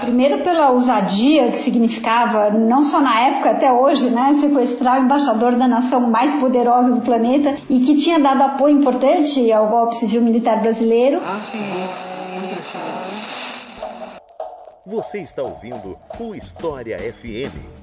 Primeiro pela ousadia que significava, não só na época, até hoje, né, sequestrar o embaixador da nação mais poderosa do planeta e que tinha dado apoio importante ao golpe civil militar brasileiro. Você está ouvindo o História FM.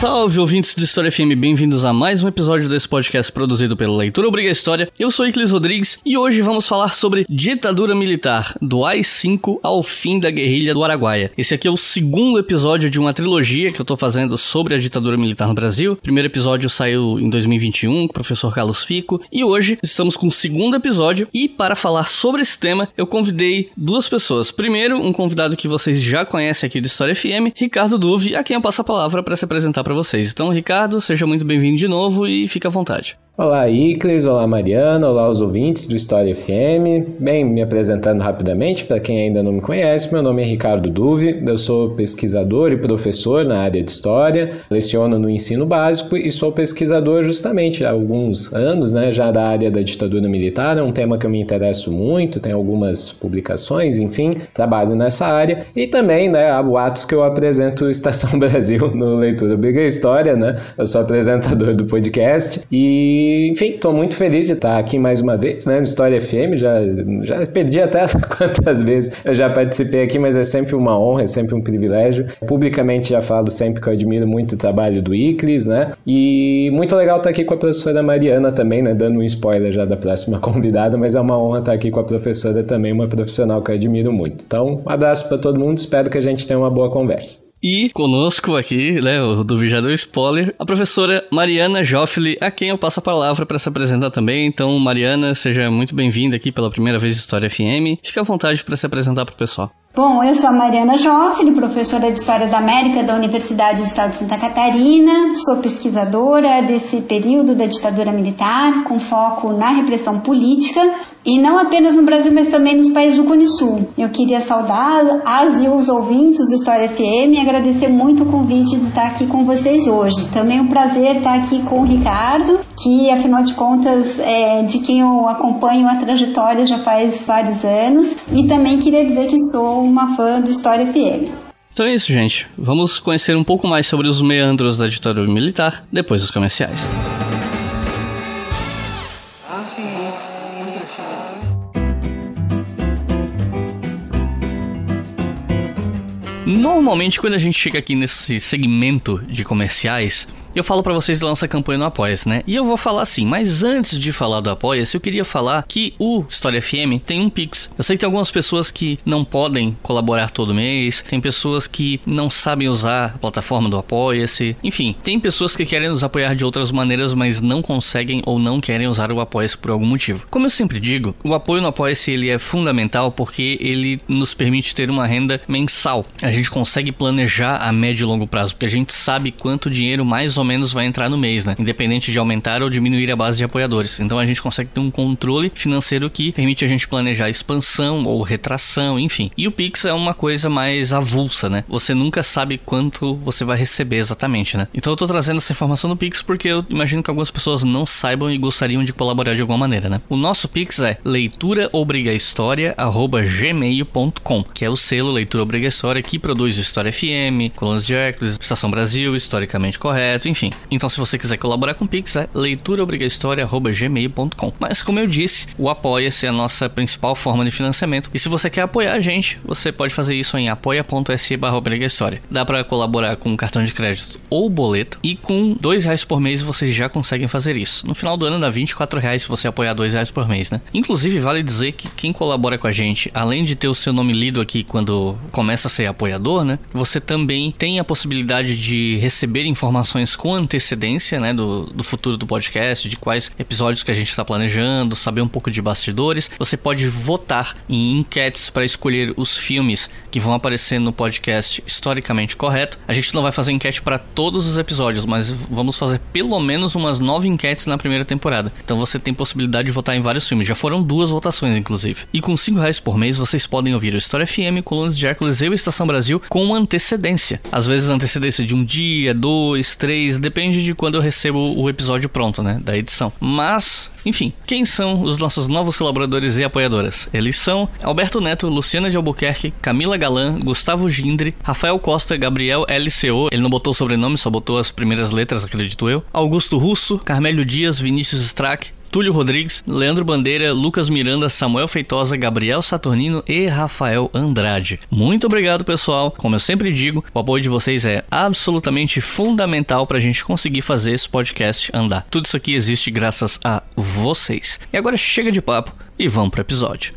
Salve ouvintes do História FM, bem-vindos a mais um episódio desse podcast produzido pela Leitura Obriga História. Eu sou Iclis Rodrigues e hoje vamos falar sobre ditadura militar, do AI-5 ao fim da guerrilha do Araguaia. Esse aqui é o segundo episódio de uma trilogia que eu tô fazendo sobre a ditadura militar no Brasil. O primeiro episódio saiu em 2021 com o professor Carlos Fico e hoje estamos com o segundo episódio e para falar sobre esse tema eu convidei duas pessoas. Primeiro, um convidado que vocês já conhecem aqui do História FM, Ricardo Duve, a quem eu passo a palavra para se apresentar para vocês. Então, Ricardo, seja muito bem-vindo de novo e fique à vontade. Olá, Icles, olá, Mariana, olá, os ouvintes do História FM. Bem, me apresentando rapidamente, para quem ainda não me conhece, meu nome é Ricardo Duve, eu sou pesquisador e professor na área de História, leciono no ensino básico e sou pesquisador justamente há alguns anos, né, já da área da ditadura militar, é um tema que eu me interesso muito, tenho algumas publicações, enfim, trabalho nessa área. E também, né, há boatos que eu apresento Estação Brasil no Leitura Briga História, né, eu sou apresentador do podcast. E enfim, estou muito feliz de estar aqui mais uma vez, né, no História FM. Já, já perdi até quantas vezes eu já participei aqui, mas é sempre uma honra, é sempre um privilégio. Publicamente já falo sempre que eu admiro muito o trabalho do ICRIS, né? E muito legal estar aqui com a professora Mariana também, né? Dando um spoiler já da próxima convidada, mas é uma honra estar aqui com a professora também, uma profissional que eu admiro muito. Então, um abraço para todo mundo, espero que a gente tenha uma boa conversa. E conosco aqui, né, do Vijador Spoiler, a professora Mariana Joffli, a quem eu passo a palavra para se apresentar também. Então, Mariana, seja muito bem-vinda aqui pela primeira vez História FM. Fique à vontade para se apresentar para o pessoal. Bom, eu sou a Mariana Joffre, professora de História da América da Universidade do Estado de Santa Catarina, sou pesquisadora desse período da ditadura militar, com foco na repressão política, e não apenas no Brasil, mas também nos países do Cone Sul. Eu queria saudar as e os ouvintes do História FM e agradecer muito o convite de estar aqui com vocês hoje. Também é um prazer estar aqui com o Ricardo, que afinal de contas é de quem eu acompanho a trajetória já faz vários anos, e também queria dizer que sou uma fã do História FM. Então é isso, gente. Vamos conhecer um pouco mais sobre os meandros da ditadura militar depois dos comerciais. Normalmente, quando a gente chega aqui nesse segmento de comerciais, eu falo para vocês nossa campanha no Apoia-se, né? E eu vou falar assim, mas antes de falar do Apoia-se, eu queria falar que o História FM tem um Pix. Eu sei que tem algumas pessoas que não podem colaborar todo mês, tem pessoas que não sabem usar a plataforma do Apoia-se, enfim, tem pessoas que querem nos apoiar de outras maneiras, mas não conseguem ou não querem usar o Apoia-se por algum motivo. Como eu sempre digo, o apoio no Apoia-se ele é fundamental porque ele nos permite ter uma renda mensal. A gente consegue planejar a médio e longo prazo, porque a gente sabe quanto dinheiro mais menos vai entrar no mês, né? Independente de aumentar ou diminuir a base de apoiadores. Então a gente consegue ter um controle financeiro que permite a gente planejar expansão ou retração, enfim. E o Pix é uma coisa mais avulsa, né? Você nunca sabe quanto você vai receber exatamente, né? Então eu tô trazendo essa informação no Pix porque eu imagino que algumas pessoas não saibam e gostariam de colaborar de alguma maneira, né? O nosso Pix é leituraobrigahistoria@gmail.com, que é o selo Leitura Obriga História que produz História FM, Colunas de Hércules, Estação Brasil, Historicamente Correto, enfim. Então, se você quiser colaborar com o Pix, é leituraobrigahistoria.gmail.com. Mas, como eu disse, o Apoia-se é a nossa principal forma de financiamento. E se você quer apoiar a gente, você pode fazer isso em apoia.se Dá para colaborar com cartão de crédito ou boleto. E com dois reais por mês vocês já conseguem fazer isso. No final do ano dá 24 reais se você apoiar dois reais por mês, né? Inclusive, vale dizer que quem colabora com a gente, além de ter o seu nome lido aqui quando começa a ser apoiador, né? Você também tem a possibilidade de receber informações com antecedência, né, do, do futuro do podcast, de quais episódios que a gente está planejando, saber um pouco de bastidores. Você pode votar em enquetes para escolher os filmes que vão aparecer no podcast historicamente correto. A gente não vai fazer enquete para todos os episódios, mas vamos fazer pelo menos umas nove enquetes na primeira temporada. Então você tem possibilidade de votar em vários filmes. Já foram duas votações, inclusive. E com cinco reais por mês vocês podem ouvir o História FM, Colunas de Hércules e o Estação Brasil com antecedência. Às vezes antecedência de um dia, dois, três depende de quando eu recebo o episódio pronto, né, da edição. Mas, enfim, quem são os nossos novos colaboradores e apoiadoras? Eles são Alberto Neto, Luciana de Albuquerque, Camila Galan, Gustavo Gindre, Rafael Costa, Gabriel LCO, ele não botou o sobrenome, só botou as primeiras letras, acredito eu, Augusto Russo, Carmélio Dias, Vinícius Strack, Túlio Rodrigues, Leandro Bandeira, Lucas Miranda, Samuel Feitosa, Gabriel Saturnino e Rafael Andrade. Muito obrigado, pessoal. Como eu sempre digo, o apoio de vocês é absolutamente fundamental para a gente conseguir fazer esse podcast andar. Tudo isso aqui existe graças a vocês. E agora chega de papo e vamos para o episódio.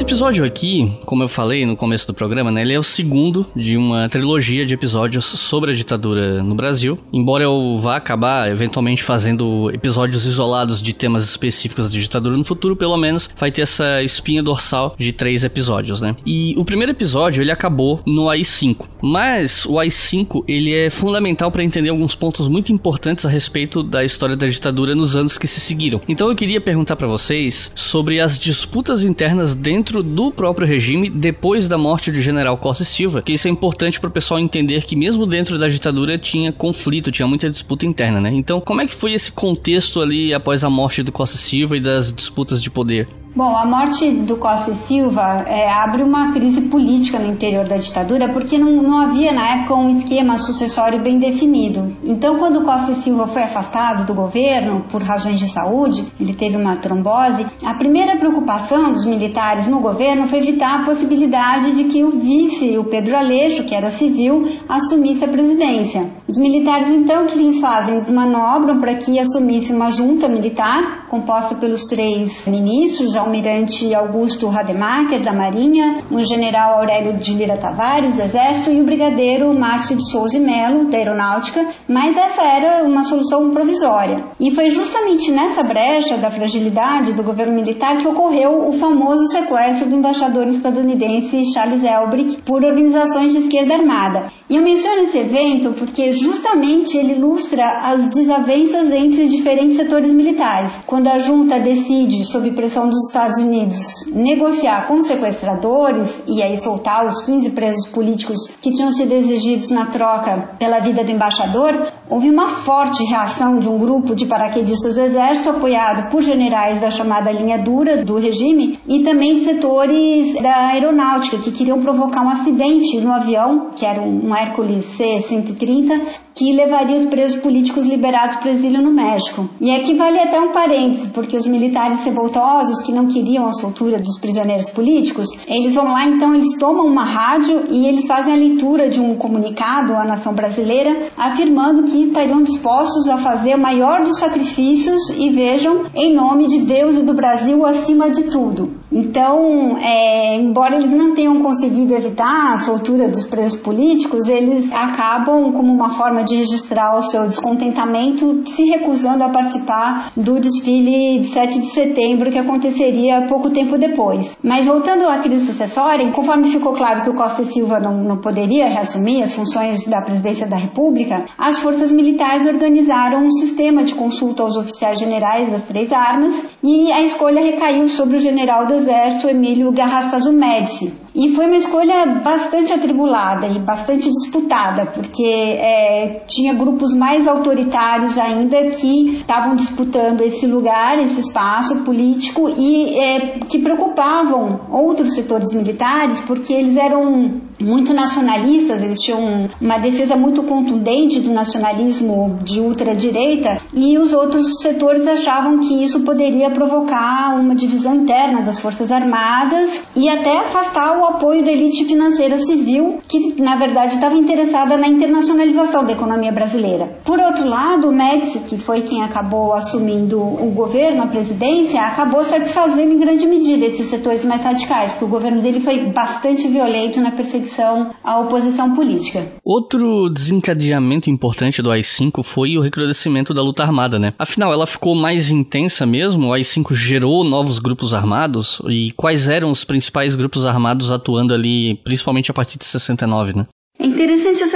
Esse episódio aqui, como eu falei no começo do programa, né, ele é o segundo de uma trilogia de episódios sobre a ditadura no Brasil. Embora eu vá acabar eventualmente fazendo episódios isolados de temas específicos da ditadura no futuro, pelo menos vai ter essa espinha dorsal de três episódios, né? E o primeiro episódio ele acabou no AI-5, mas o AI-5 ele é fundamental para entender alguns pontos muito importantes a respeito da história da ditadura nos anos que se seguiram. Então eu queria perguntar para vocês sobre as disputas internas dentro dentro do próprio regime depois da morte do general Costa Silva, que isso é importante para o pessoal entender que mesmo dentro da ditadura tinha conflito, tinha muita disputa interna, né? Então, como é que foi esse contexto ali após a morte do Costa Silva e das disputas de poder? Bom, a morte do Costa e Silva é, abre uma crise política no interior da ditadura porque não, não, havia na época um esquema sucessório bem definido. Então, quando Costa e Silva foi afastado do governo por razões de saúde, ele teve uma trombose, a primeira preocupação dos militares no governo foi evitar a possibilidade de que o vice, o Pedro Aleixo, que era civil, assumisse a presidência. Os militares, então, o que eles fazem? Eles manobram para que assumisse uma junta militar composta pelos três ministros, almirante Augusto Rademacher, da Marinha, o general Aurélio de Lira Tavares, do Exército, e o brigadeiro Márcio de Souza e Melo, da Aeronáutica, mas essa era uma solução provisória. E foi justamente nessa brecha da fragilidade do governo militar que ocorreu o famoso sequestro do embaixador estadunidense Charles Elbrick por organizações de esquerda armada. E eu menciono esse evento porque justamente ele ilustra as desavenças entre diferentes setores militares. Quando a junta decide, sob pressão dos Estados Unidos negociar com sequestradores e aí soltar os 15 presos políticos que tinham sido exigidos na troca pela vida do embaixador, houve uma forte reação de um grupo de paraquedistas do Exército, apoiado por generais da chamada linha dura do regime e também de setores da aeronáutica que queriam provocar um acidente no avião, que era um Hércules C-130, que levaria os presos políticos liberados para o exílio no México. E aqui vale até um parênteses, porque os militares revoltosos que não queriam a soltura dos prisioneiros políticos, eles vão lá então, eles tomam uma rádio e eles fazem a leitura de um comunicado à nação brasileira afirmando que estariam dispostos a fazer o maior dos sacrifícios e vejam, em nome de Deus e do Brasil acima de tudo. Então, é, embora eles não tenham conseguido evitar a soltura dos presos políticos, eles acabam, como uma forma de registrar o seu descontentamento, se recusando a participar do desfile de 7 de setembro que aconteceria pouco tempo depois. Mas voltando à crise sucessória, conforme ficou claro que o Costa e Silva não, não poderia reassumir as funções da presidência da República, as forças militares organizaram um sistema de consulta aos oficiais generais das três armas e a escolha recaiu sobre o general do Exército Emílio Garrastazu Médici. E foi uma escolha bastante atribulada e bastante disputada, porque é, tinha grupos mais autoritários ainda que estavam disputando esse lugar, esse espaço político e é, que preocupavam outros setores militares, porque eles eram muito nacionalistas, eles tinham uma defesa muito contundente do nacionalismo de ultradireita e os outros setores achavam que isso poderia provocar uma divisão interna das Forças Armadas e até afastar o apoio da elite financeira civil, que na verdade estava interessada na internacionalização da economia brasileira. Por outro lado, o Médici, que foi quem acabou assumindo o governo, a presidência, acabou satisfazendo em grande medida esses setores mais radicais, porque o governo dele foi bastante violento na perseguição à oposição política. Outro desencadeamento importante do AI-5 foi o recrudescimento da luta armada, né? Afinal, ela ficou mais intensa mesmo? O AI-5 gerou novos grupos armados? E quais eram os principais grupos armados atuando ali, principalmente a partir de 69, né?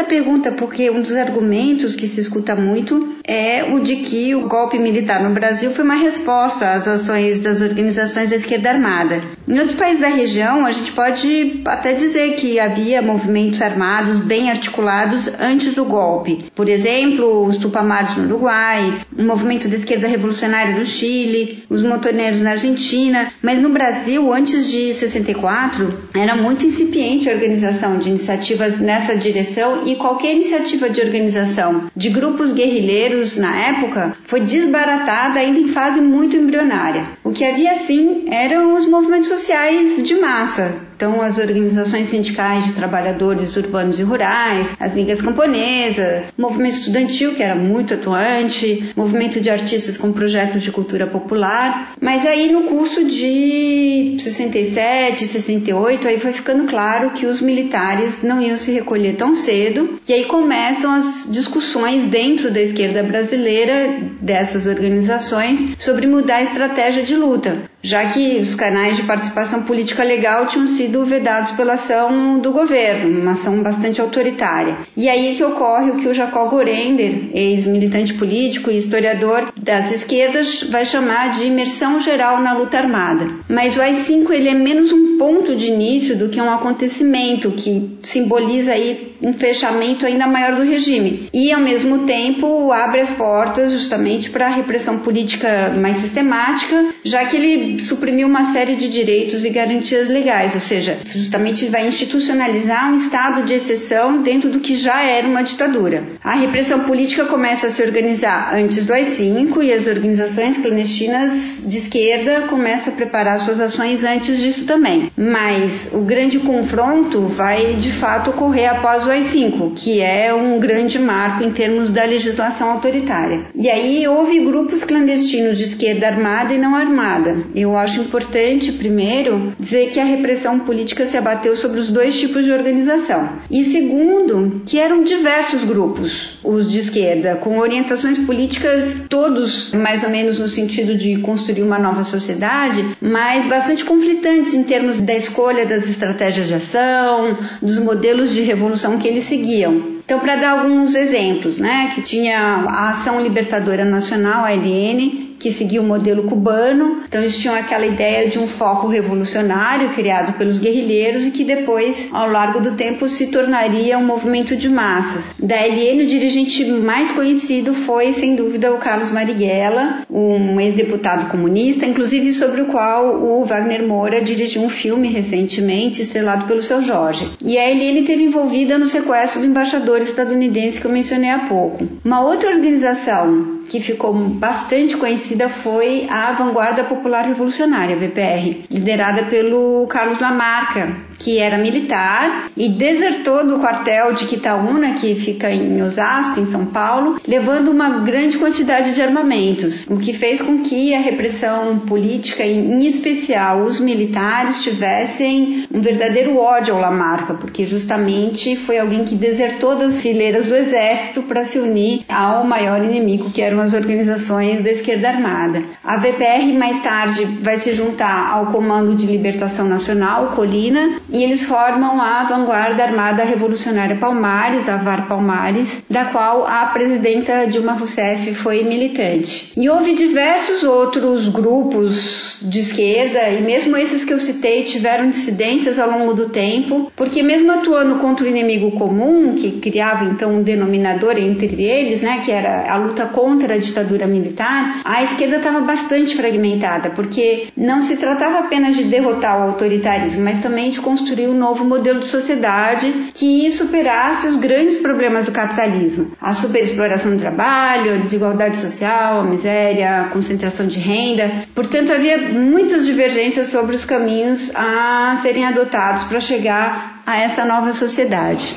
Essa pergunta, porque um dos argumentos que se escuta muito é o de que o golpe militar no Brasil foi uma resposta às ações das organizações da esquerda armada. Em outros países da região, a gente pode até dizer que havia movimentos armados bem articulados antes do golpe. Por exemplo, os Tupamaros no Uruguai, o movimento da esquerda revolucionária no Chile, os montoneiros na Argentina, mas no Brasil, antes de 64, era muito incipiente a organização de iniciativas nessa direção e qualquer iniciativa de organização de grupos guerrilheiros na época foi desbaratada ainda em fase muito embrionária. O que havia sim eram os movimentos sociais de massa, então, as organizações sindicais de trabalhadores urbanos e rurais, as ligas camponesas, movimento estudantil, que era muito atuante, movimento de artistas com projetos de cultura popular. Mas aí, no curso de 67, 68, aí foi ficando claro que os militares não iam se recolher tão cedo. E aí começam as discussões dentro da esquerda brasileira, dessas organizações, sobre mudar a estratégia de luta já que os canais de participação política legal tinham sido vedados pela ação do governo, uma ação bastante autoritária. E aí que ocorre o que o Jacob Gorender, ex-militante político e historiador das esquerdas, vai chamar de imersão geral na luta armada. Mas o AI-5 ele é menos um ponto de início do que um acontecimento que simboliza aí um fechamento ainda maior do regime e ao mesmo tempo abre as portas justamente para a repressão política mais sistemática, já que ele suprimiu uma série de direitos e garantias legais, ou seja, justamente vai institucionalizar um estado de exceção dentro do que já era uma ditadura. A repressão política começa a se organizar antes do AI-5 e as organizações clandestinas de esquerda começam a preparar suas ações antes disso também. Mas o grande confronto vai de fato ocorrer após o AI-5, que é um grande marco em termos da legislação autoritária. E aí houve grupos clandestinos de esquerda armada e não armada. E eu acho importante, primeiro, dizer que a repressão política se abateu sobre os dois tipos de organização. E segundo, que eram diversos grupos, os de esquerda, com orientações políticas todos mais ou menos no sentido de construir uma nova sociedade, mas bastante conflitantes em termos da escolha das estratégias de ação, dos modelos de revolução que eles seguiam. Então, para dar alguns exemplos, né, que tinha a Ação Libertadora Nacional, a ALN, que seguia o modelo cubano. Então eles tinham aquela ideia de um foco revolucionário criado pelos guerrilheiros e que depois, ao longo do tempo, se tornaria um movimento de massas. Da LN, o dirigente mais conhecido foi, sem dúvida, o Carlos Marighella, um ex-deputado comunista, inclusive sobre o qual o Wagner Moura dirigiu um filme recentemente, estrelado pelo seu Jorge. E a LN esteve envolvida no sequestro do embaixador estadunidense que eu mencionei há pouco. Uma outra organização que ficou bastante conhecida foi a Vanguarda Popular Revolucionária, VPR, liderada pelo Carlos Lamarca, que era militar e desertou do quartel de Quitaúna, que fica em Osasco, em São Paulo, levando uma grande quantidade de armamentos, o que fez com que a repressão política, em especial os militares, tivessem um verdadeiro ódio ao Lamarca, porque justamente foi alguém que desertou das fileiras do exército para se unir ao maior inimigo, que eram as organizações da esquerda armada. A VPR mais tarde vai se juntar ao Comando de Libertação Nacional, Colina, e eles formam a Vanguarda Armada Revolucionária Palmares, a VAR Palmares, da qual a presidenta Dilma Rousseff foi militante. E houve diversos outros grupos de esquerda, e mesmo esses que eu citei tiveram dissidências ao longo do tempo, porque mesmo atuando contra o inimigo comum, que criava então um denominador entre eles, né, que era a luta contra a ditadura militar, a esquerda estava bastante fragmentada, porque não se tratava apenas de derrotar o autoritarismo, mas também de construir um novo modelo de sociedade que superasse os grandes problemas do capitalismo: a superexploração do trabalho, a desigualdade social, a miséria, a concentração de renda. Portanto, havia muitas divergências sobre os caminhos a serem adotados para chegar a essa nova sociedade.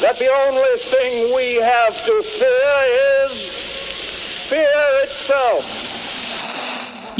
That the only thing we have to fear is fear itself.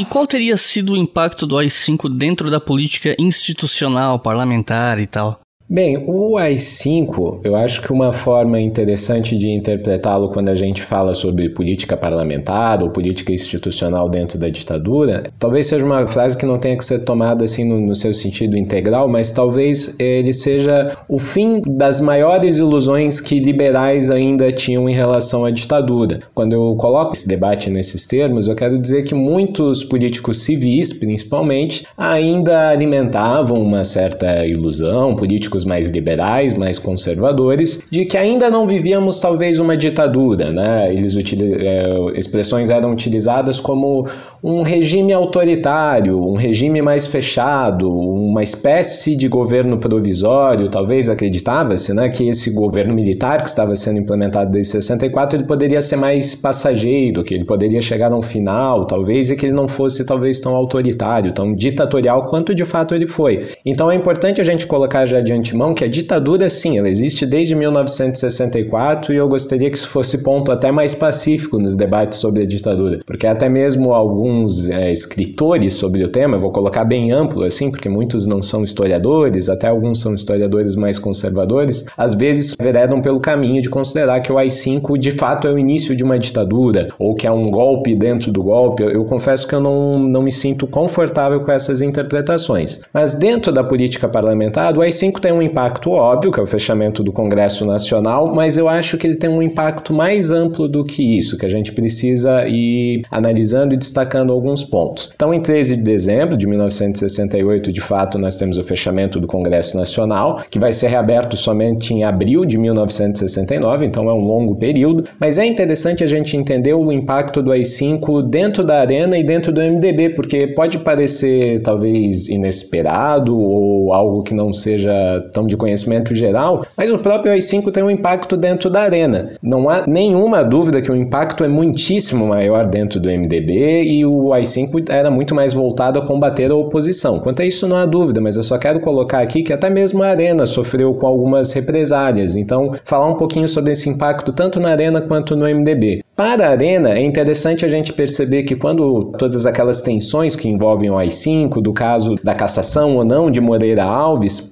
E qual teria sido o impacto do AI-5 dentro da política institucional, parlamentar e tal? Bem, o AI-5, eu acho que uma forma interessante de interpretá-lo quando a gente fala sobre política parlamentar ou política institucional dentro da ditadura, talvez seja uma frase que não tenha que ser tomada assim no, no seu sentido integral, mas talvez ele seja o fim das maiores ilusões que liberais ainda tinham em relação à ditadura. Quando eu coloco esse debate nesses termos, eu quero dizer que muitos políticos civis, principalmente, ainda alimentavam uma certa ilusão, políticos mais liberais, mais conservadores, de que ainda não vivíamos talvez uma ditadura, né? Eles é, expressões eram utilizadas como um regime autoritário, um regime mais fechado, uma espécie de governo provisório, talvez acreditava-se, né, que esse governo militar que estava sendo implementado desde 64, ele poderia ser mais passageiro, que ele poderia chegar a um final, talvez, e que ele não fosse talvez tão autoritário, tão ditatorial quanto de fato ele foi. Então é importante a gente colocar já de antemão que a ditadura, sim, ela existe desde 1964 e eu gostaria que isso fosse ponto até mais pacífico nos debates sobre a ditadura, porque até mesmo alguns é, escritores sobre o tema, vou colocar bem amplo assim, porque muitos não são historiadores, até alguns são historiadores mais conservadores, às vezes veredam pelo caminho de considerar que o AI-5 de fato é o início de uma ditadura, ou que é um golpe dentro do golpe. Eu, eu confesso que eu não, não me sinto confortável com essas interpretações. Mas dentro da política parlamentar, o AI-5 tem um impacto óbvio, que é o fechamento do Congresso Nacional, mas eu acho que ele tem um impacto mais amplo do que isso, que a gente precisa ir analisando e destacando alguns pontos. Então, em 13 de dezembro de 1968, de fato, nós temos o fechamento do Congresso Nacional, que vai ser reaberto somente em abril de 1969, então é um longo período, mas é interessante a gente entender o impacto do AI-5 dentro da arena e dentro do MDB, porque pode parecer talvez inesperado ou algo que não seja tão de conhecimento geral, mas o próprio AI-5 tem um impacto dentro da arena. Não há nenhuma dúvida que o impacto é muitíssimo maior dentro do MDB e o AI-5 era muito mais voltado a combater a oposição. Quanto a isso, não há dúvida, mas eu só quero colocar aqui que até mesmo a Arena sofreu com algumas represálias. Então, falar um pouquinho sobre esse impacto tanto na Arena quanto no MDB. Para a Arena, é interessante a gente perceber que quando todas aquelas tensões que envolvem o AI-5, do caso da cassação ou não de Moreira Alves,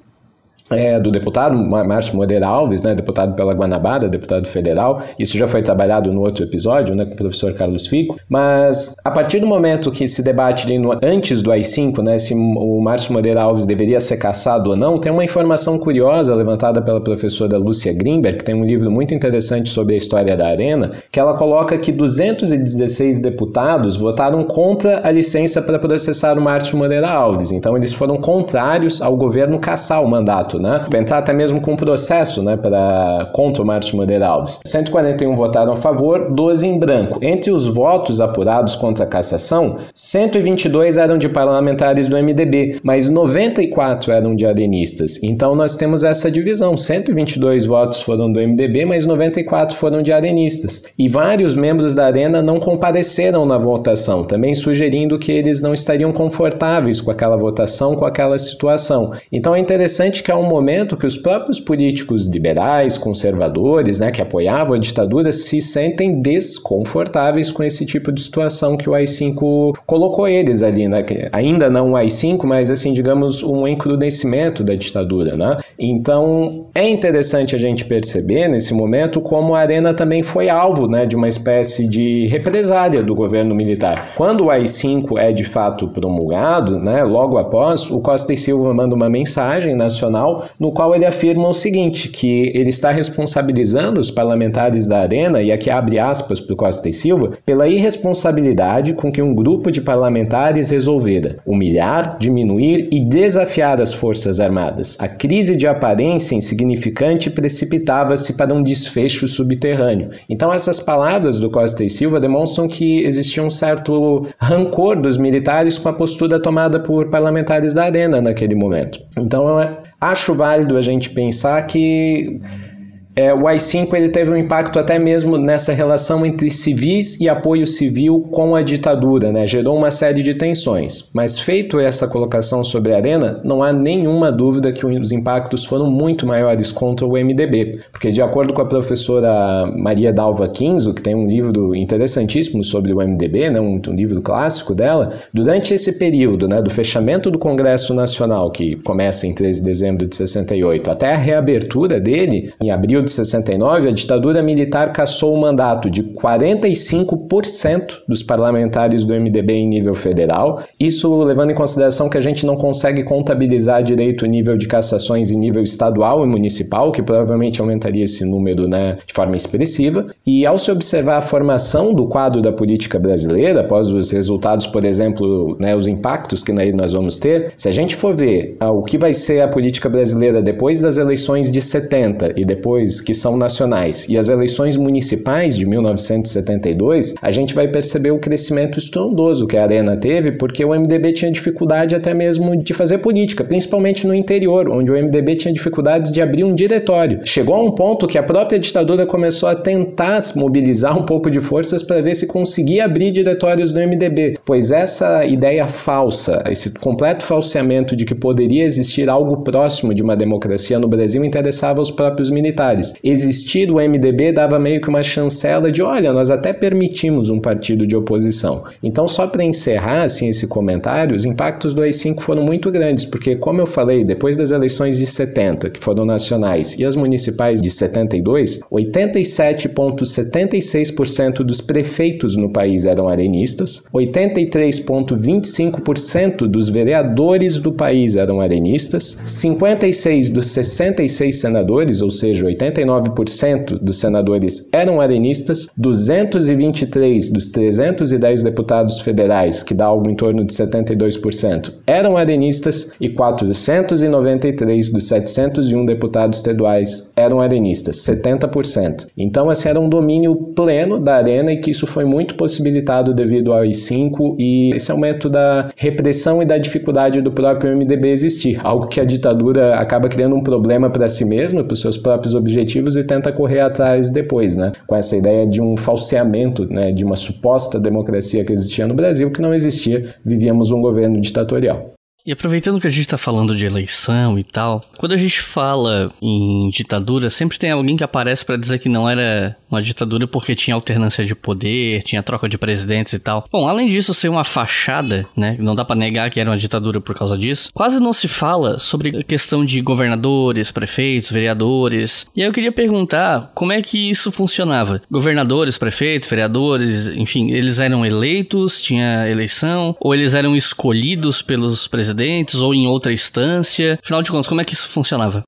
é, do deputado Márcio Moreira Alves, né, deputado pela Guanabara, deputado federal. Isso já foi trabalhado no outro episódio, né, com o professor Carlos Fico. Mas a partir do momento que se debate ali no, antes do AI-5, né, se o Márcio Moreira Alves deveria ser caçado ou não, tem uma informação curiosa levantada pela professora Lúcia Grimberg, que tem um livro muito interessante sobre a história da Arena, que ela coloca que 216 deputados votaram contra a licença para processar o Márcio Moreira Alves. Então eles foram contrários ao governo caçar o mandato né? Entrar até mesmo com um processo, né, para contra o Márcio Moreira Alves. 141 votaram a favor, 12 em branco. Entre os votos apurados contra a cassação, 122 eram de parlamentares do MDB, mas 94 eram de arenistas. Então nós temos essa divisão. 122 votos foram do MDB, mas 94 foram de arenistas. E vários membros da Arena não compareceram na votação, também sugerindo que eles não estariam confortáveis com aquela votação, com aquela situação. Então é interessante que há um momento que os próprios políticos liberais, conservadores, né, que apoiavam a ditadura, se sentem desconfortáveis com esse tipo de situação que o AI-5 colocou eles ali, né? Ainda não o AI-5, mas assim, digamos, um encrudecimento da ditadura, né? Então, é interessante a gente perceber nesse momento como a Arena também foi alvo, né, de uma espécie de represália do governo militar. Quando o AI-5 é de fato promulgado, né, logo após, o Costa e Silva manda uma mensagem nacional no qual ele afirma o seguinte, que ele está responsabilizando os parlamentares da Arena, e aqui abre aspas para o Costa e Silva, pela irresponsabilidade com que um grupo de parlamentares resolvera humilhar, diminuir e desafiar as Forças Armadas. A crise de aparência insignificante precipitava-se para um desfecho subterrâneo. Então essas palavras do Costa e Silva demonstram que existia um certo rancor dos militares com a postura tomada por parlamentares da Arena naquele momento. Então Acho válido a gente pensar que é, o AI-5 ele teve um impacto até mesmo nessa relação entre civis e apoio civil com a ditadura, né? gerou uma série de tensões. Mas feito essa colocação sobre a Arena, não há nenhuma dúvida que os impactos foram muito maiores contra o MDB, porque de acordo com a professora Maria Dalva Quinzo, que tem um livro interessantíssimo sobre o MDB, né? um, um livro clássico dela, durante esse período né, do fechamento do Congresso Nacional, que começa em 13 de dezembro de 68, até a reabertura dele, em abril de 69, a ditadura militar cassou o mandato de 45% dos parlamentares do MDB em nível federal. Isso levando em consideração que a gente não consegue contabilizar direito o nível de cassações em nível estadual e municipal, que provavelmente aumentaria esse número né, de forma expressiva. E ao se observar a formação do quadro da política brasileira, após os resultados, por exemplo, né, os impactos que nós vamos ter, se a gente for ver ah, o que vai ser a política brasileira depois das eleições de 70 e depois que são nacionais e as eleições municipais de 1972, a gente vai perceber o crescimento estrondoso que a Arena teve, porque o MDB tinha dificuldade até mesmo de fazer política, principalmente no interior, onde o MDB tinha dificuldades de abrir um diretório. Chegou a um ponto que a própria ditadura começou a tentar mobilizar um pouco de forças para ver se conseguia abrir diretórios do MDB, pois essa ideia falsa, esse completo falseamento de que poderia existir algo próximo de uma democracia no Brasil interessava os próprios militares. Existir o MDB dava meio que uma chancela de, olha, nós até permitimos um partido de oposição. Então, só para encerrar assim esse comentário, os impactos do AI-5 foram muito grandes, porque como eu falei, depois das eleições de 70, que foram nacionais, e as municipais de 72, 87,76% dos prefeitos no país eram arenistas, 83,25% dos vereadores do país eram arenistas, 56 dos 66 senadores, ou seja, 89% dos senadores eram arenistas, 223 dos 310 deputados federais, que dá algo em torno de 72%, eram arenistas e 493 dos 701 deputados estaduais eram arenistas, 70%. Então, esse era um domínio pleno da arena e que isso foi muito possibilitado devido ao I5 e esse aumento da repressão e da dificuldade do próprio MDB existir, algo que a ditadura acaba criando um problema para si mesma, para os seus próprios objetivos e tenta correr atrás depois, né? Com essa ideia de um falseamento, né, de uma suposta democracia que existia no Brasil que não existia, vivíamos um governo ditatorial. E aproveitando que a gente está falando de eleição e tal, quando a gente fala em ditadura, sempre tem alguém que aparece para dizer que não era uma ditadura porque tinha alternância de poder, tinha troca de presidentes e tal. Bom, além disso ser uma fachada, né, não dá para negar que era uma ditadura por causa disso, quase não se fala sobre a questão de governadores, prefeitos, vereadores. E aí eu queria perguntar como é que isso funcionava. Governadores, prefeitos, vereadores, enfim, eles eram eleitos, tinha eleição, ou eles eram escolhidos pelos presidentes ou em outra instância? Afinal de contas, como é que isso funcionava?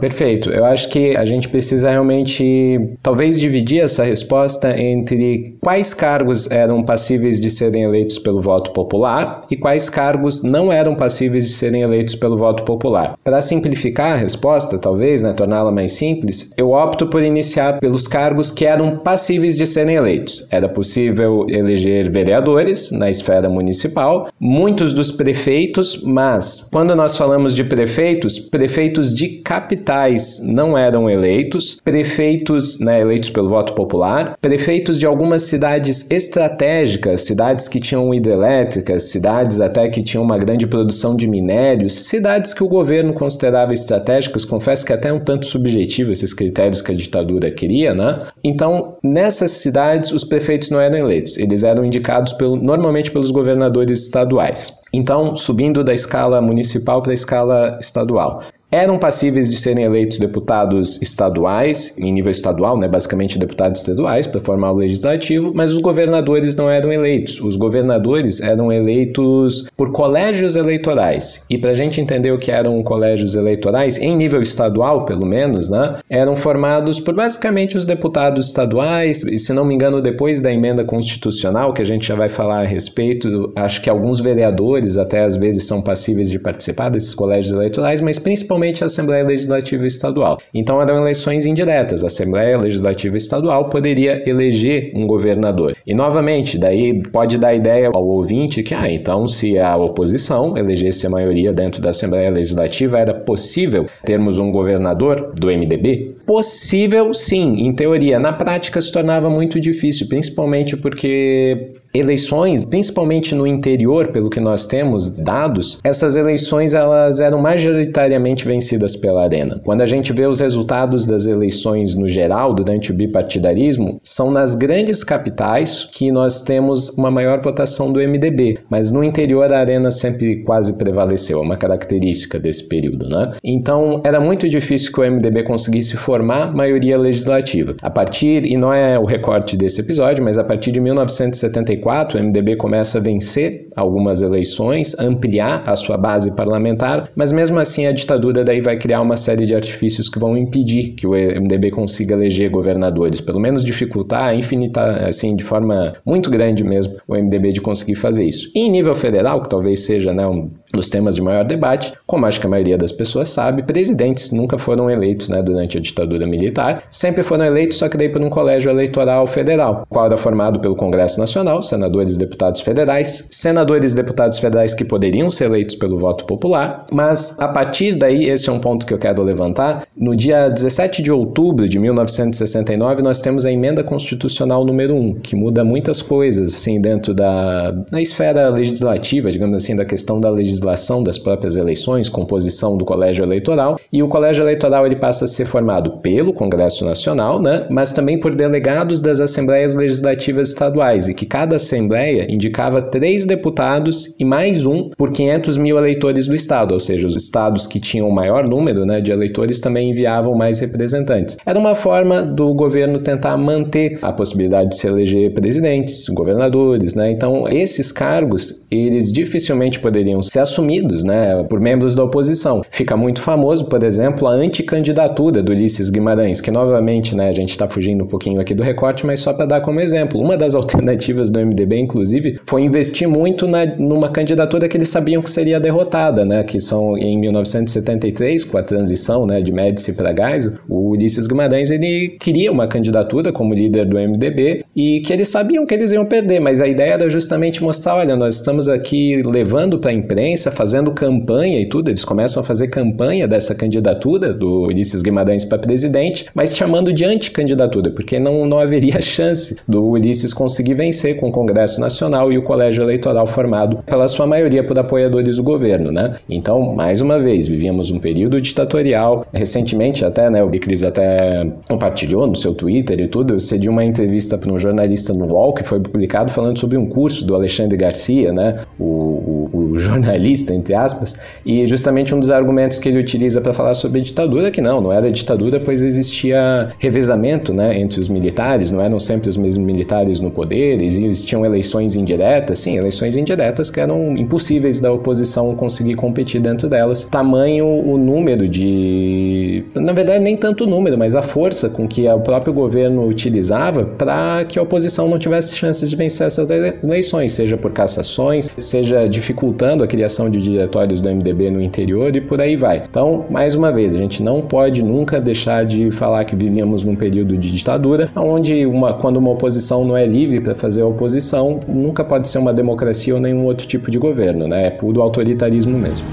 Perfeito. Eu acho que a gente precisa realmente, talvez, dividir essa resposta entre quais cargos eram passíveis de serem eleitos pelo voto popular e quais cargos não eram passíveis de serem eleitos pelo voto popular. Para simplificar a resposta, talvez, né, torná-la mais simples, eu opto por iniciar pelos cargos que eram passíveis de serem eleitos. Era possível eleger vereadores na esfera municipal, muitos dos prefeitos, mas quando nós falamos de prefeitos, prefeitos de capital capitais não eram eleitos, prefeitos né, eleitos pelo voto popular, prefeitos de algumas cidades estratégicas, cidades que tinham hidrelétricas, cidades até que tinham uma grande produção de minérios, cidades que o governo considerava estratégicas, confesso que até um tanto subjetivo esses critérios que a ditadura queria, né? Então, nessas cidades, os prefeitos não eram eleitos, eles eram indicados pelo, normalmente pelos governadores estaduais. Então, subindo da escala municipal para a escala estadual eram passíveis de serem eleitos deputados estaduais, em nível estadual, né, basicamente deputados estaduais, para formar o legislativo, mas os governadores não eram eleitos. Os governadores eram eleitos por colégios eleitorais. E para a gente entender o que eram colégios eleitorais, em nível estadual, pelo menos, né, eram formados por basicamente os deputados estaduais, e se não me engano, depois da emenda constitucional, que a gente já vai falar a respeito, acho que alguns vereadores até às vezes são passíveis de participar desses colégios eleitorais, mas principalmente a Assembleia Legislativa Estadual. Então eram eleições indiretas. A Assembleia Legislativa Estadual poderia eleger um governador. E novamente, daí pode dar ideia ao ouvinte que, ah, então se a oposição elegesse a maioria dentro da Assembleia Legislativa, era possível termos um governador do MDB? Possível, sim, em teoria. Na prática se tornava muito difícil, principalmente porque eleições, principalmente no interior, pelo que nós temos dados, essas eleições elas eram majoritariamente vencidas pela Arena. Quando a gente vê os resultados das eleições no geral durante o bipartidarismo, são nas grandes capitais que nós temos uma maior votação do MDB, mas no interior a Arena sempre quase prevaleceu, é uma característica desse período, né? Então era muito difícil que o MDB conseguisse formar maioria legislativa. A partir, e não é o recorte desse episódio, mas a partir de 1974 o MDB começa a vencer algumas eleições, ampliar a sua base parlamentar, mas mesmo assim a ditadura daí vai criar uma série de artifícios que vão impedir que o MDB consiga eleger governadores, pelo menos dificultar infinita, assim, de forma muito grande mesmo, o MDB de conseguir fazer isso. E em nível federal, que talvez seja né, um dos temas de maior debate, como acho que a maioria das pessoas sabe, presidentes nunca foram eleitos né, durante a ditadura militar, sempre foram eleitos só que daí por um colégio eleitoral federal, qual era formado pelo Congresso Nacional, senadores e deputados federais, senadores e deputados federais que poderiam ser eleitos pelo voto popular, mas a partir daí, esse é um ponto que eu quero levantar, no dia 17 de outubro de 1969 nós temos a emenda constitucional número 1, que muda muitas coisas assim dentro da, da esfera legislativa, digamos assim, da questão da legislação legislação das próprias eleições, composição do colégio eleitoral, e o colégio eleitoral ele passa a ser formado pelo Congresso Nacional, né, mas também por delegados das assembleias legislativas estaduais, e que cada assembleia indicava três deputados e mais um por 500 mil eleitores do estado, ou seja, os estados que tinham o maior número né, de eleitores também enviavam mais representantes. Era uma forma do governo tentar manter a possibilidade de se eleger presidentes, governadores, né? Então, esses cargos, eles dificilmente poderiam ser assumidos né, por membros da oposição. Fica muito famoso, por exemplo, a anticandidatura do Ulisses Guimarães, que novamente né, a gente está fugindo um pouquinho aqui do recorte, mas só para dar como exemplo. Uma das alternativas do MDB, inclusive, foi investir muito na, numa candidatura que eles sabiam que seria derrotada, né, que são em 1973, com a transição né, de Médici para Geisel, o Ulisses Guimarães ele queria uma candidatura como líder do MDB e que eles sabiam que eles iam perder, mas a ideia era justamente mostrar, olha, nós estamos aqui levando para a imprensa imprensa, fazendo campanha e tudo. Eles começam a fazer campanha dessa candidatura do Ulisses Guimarães para presidente, mas chamando de anticandidatura, porque não, não haveria chance do Ulisses conseguir vencer com o Congresso Nacional e o colégio eleitoral formado pela sua maioria por apoiadores do governo, né? Então, mais uma vez, vivíamos um período ditatorial. Recentemente, até, né, o Bicris até compartilhou no seu Twitter e tudo, eu cedi uma entrevista para um jornalista no UOL que foi publicado falando sobre um curso do Alexandre Garcia, né, o, o, o jornalista entre aspas, e justamente um dos argumentos que ele utiliza para falar sobre a ditadura é que não, não era ditadura, pois existia revezamento né, entre os militares, não eram sempre os mesmos militares no poder, existiam eleições indiretas, sim, eleições indiretas que eram impossíveis da oposição conseguir competir dentro delas. Tamanho o número de. Na verdade, nem tanto o número, mas a força com que o próprio governo utilizava para que a oposição não tivesse chances de vencer essas eleições, seja por cassações, seja dificultando a criação de diretórios do MDB no interior e por aí vai. Então, mais uma vez, a gente não pode nunca deixar de falar que vivíamos num período de ditadura, onde uma, quando uma oposição não é livre para fazer a oposição, nunca pode ser uma democracia ou nenhum outro tipo de governo, né? É puro autoritarismo mesmo.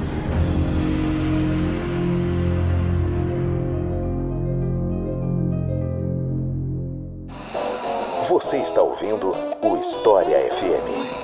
Você está ouvindo o História FM.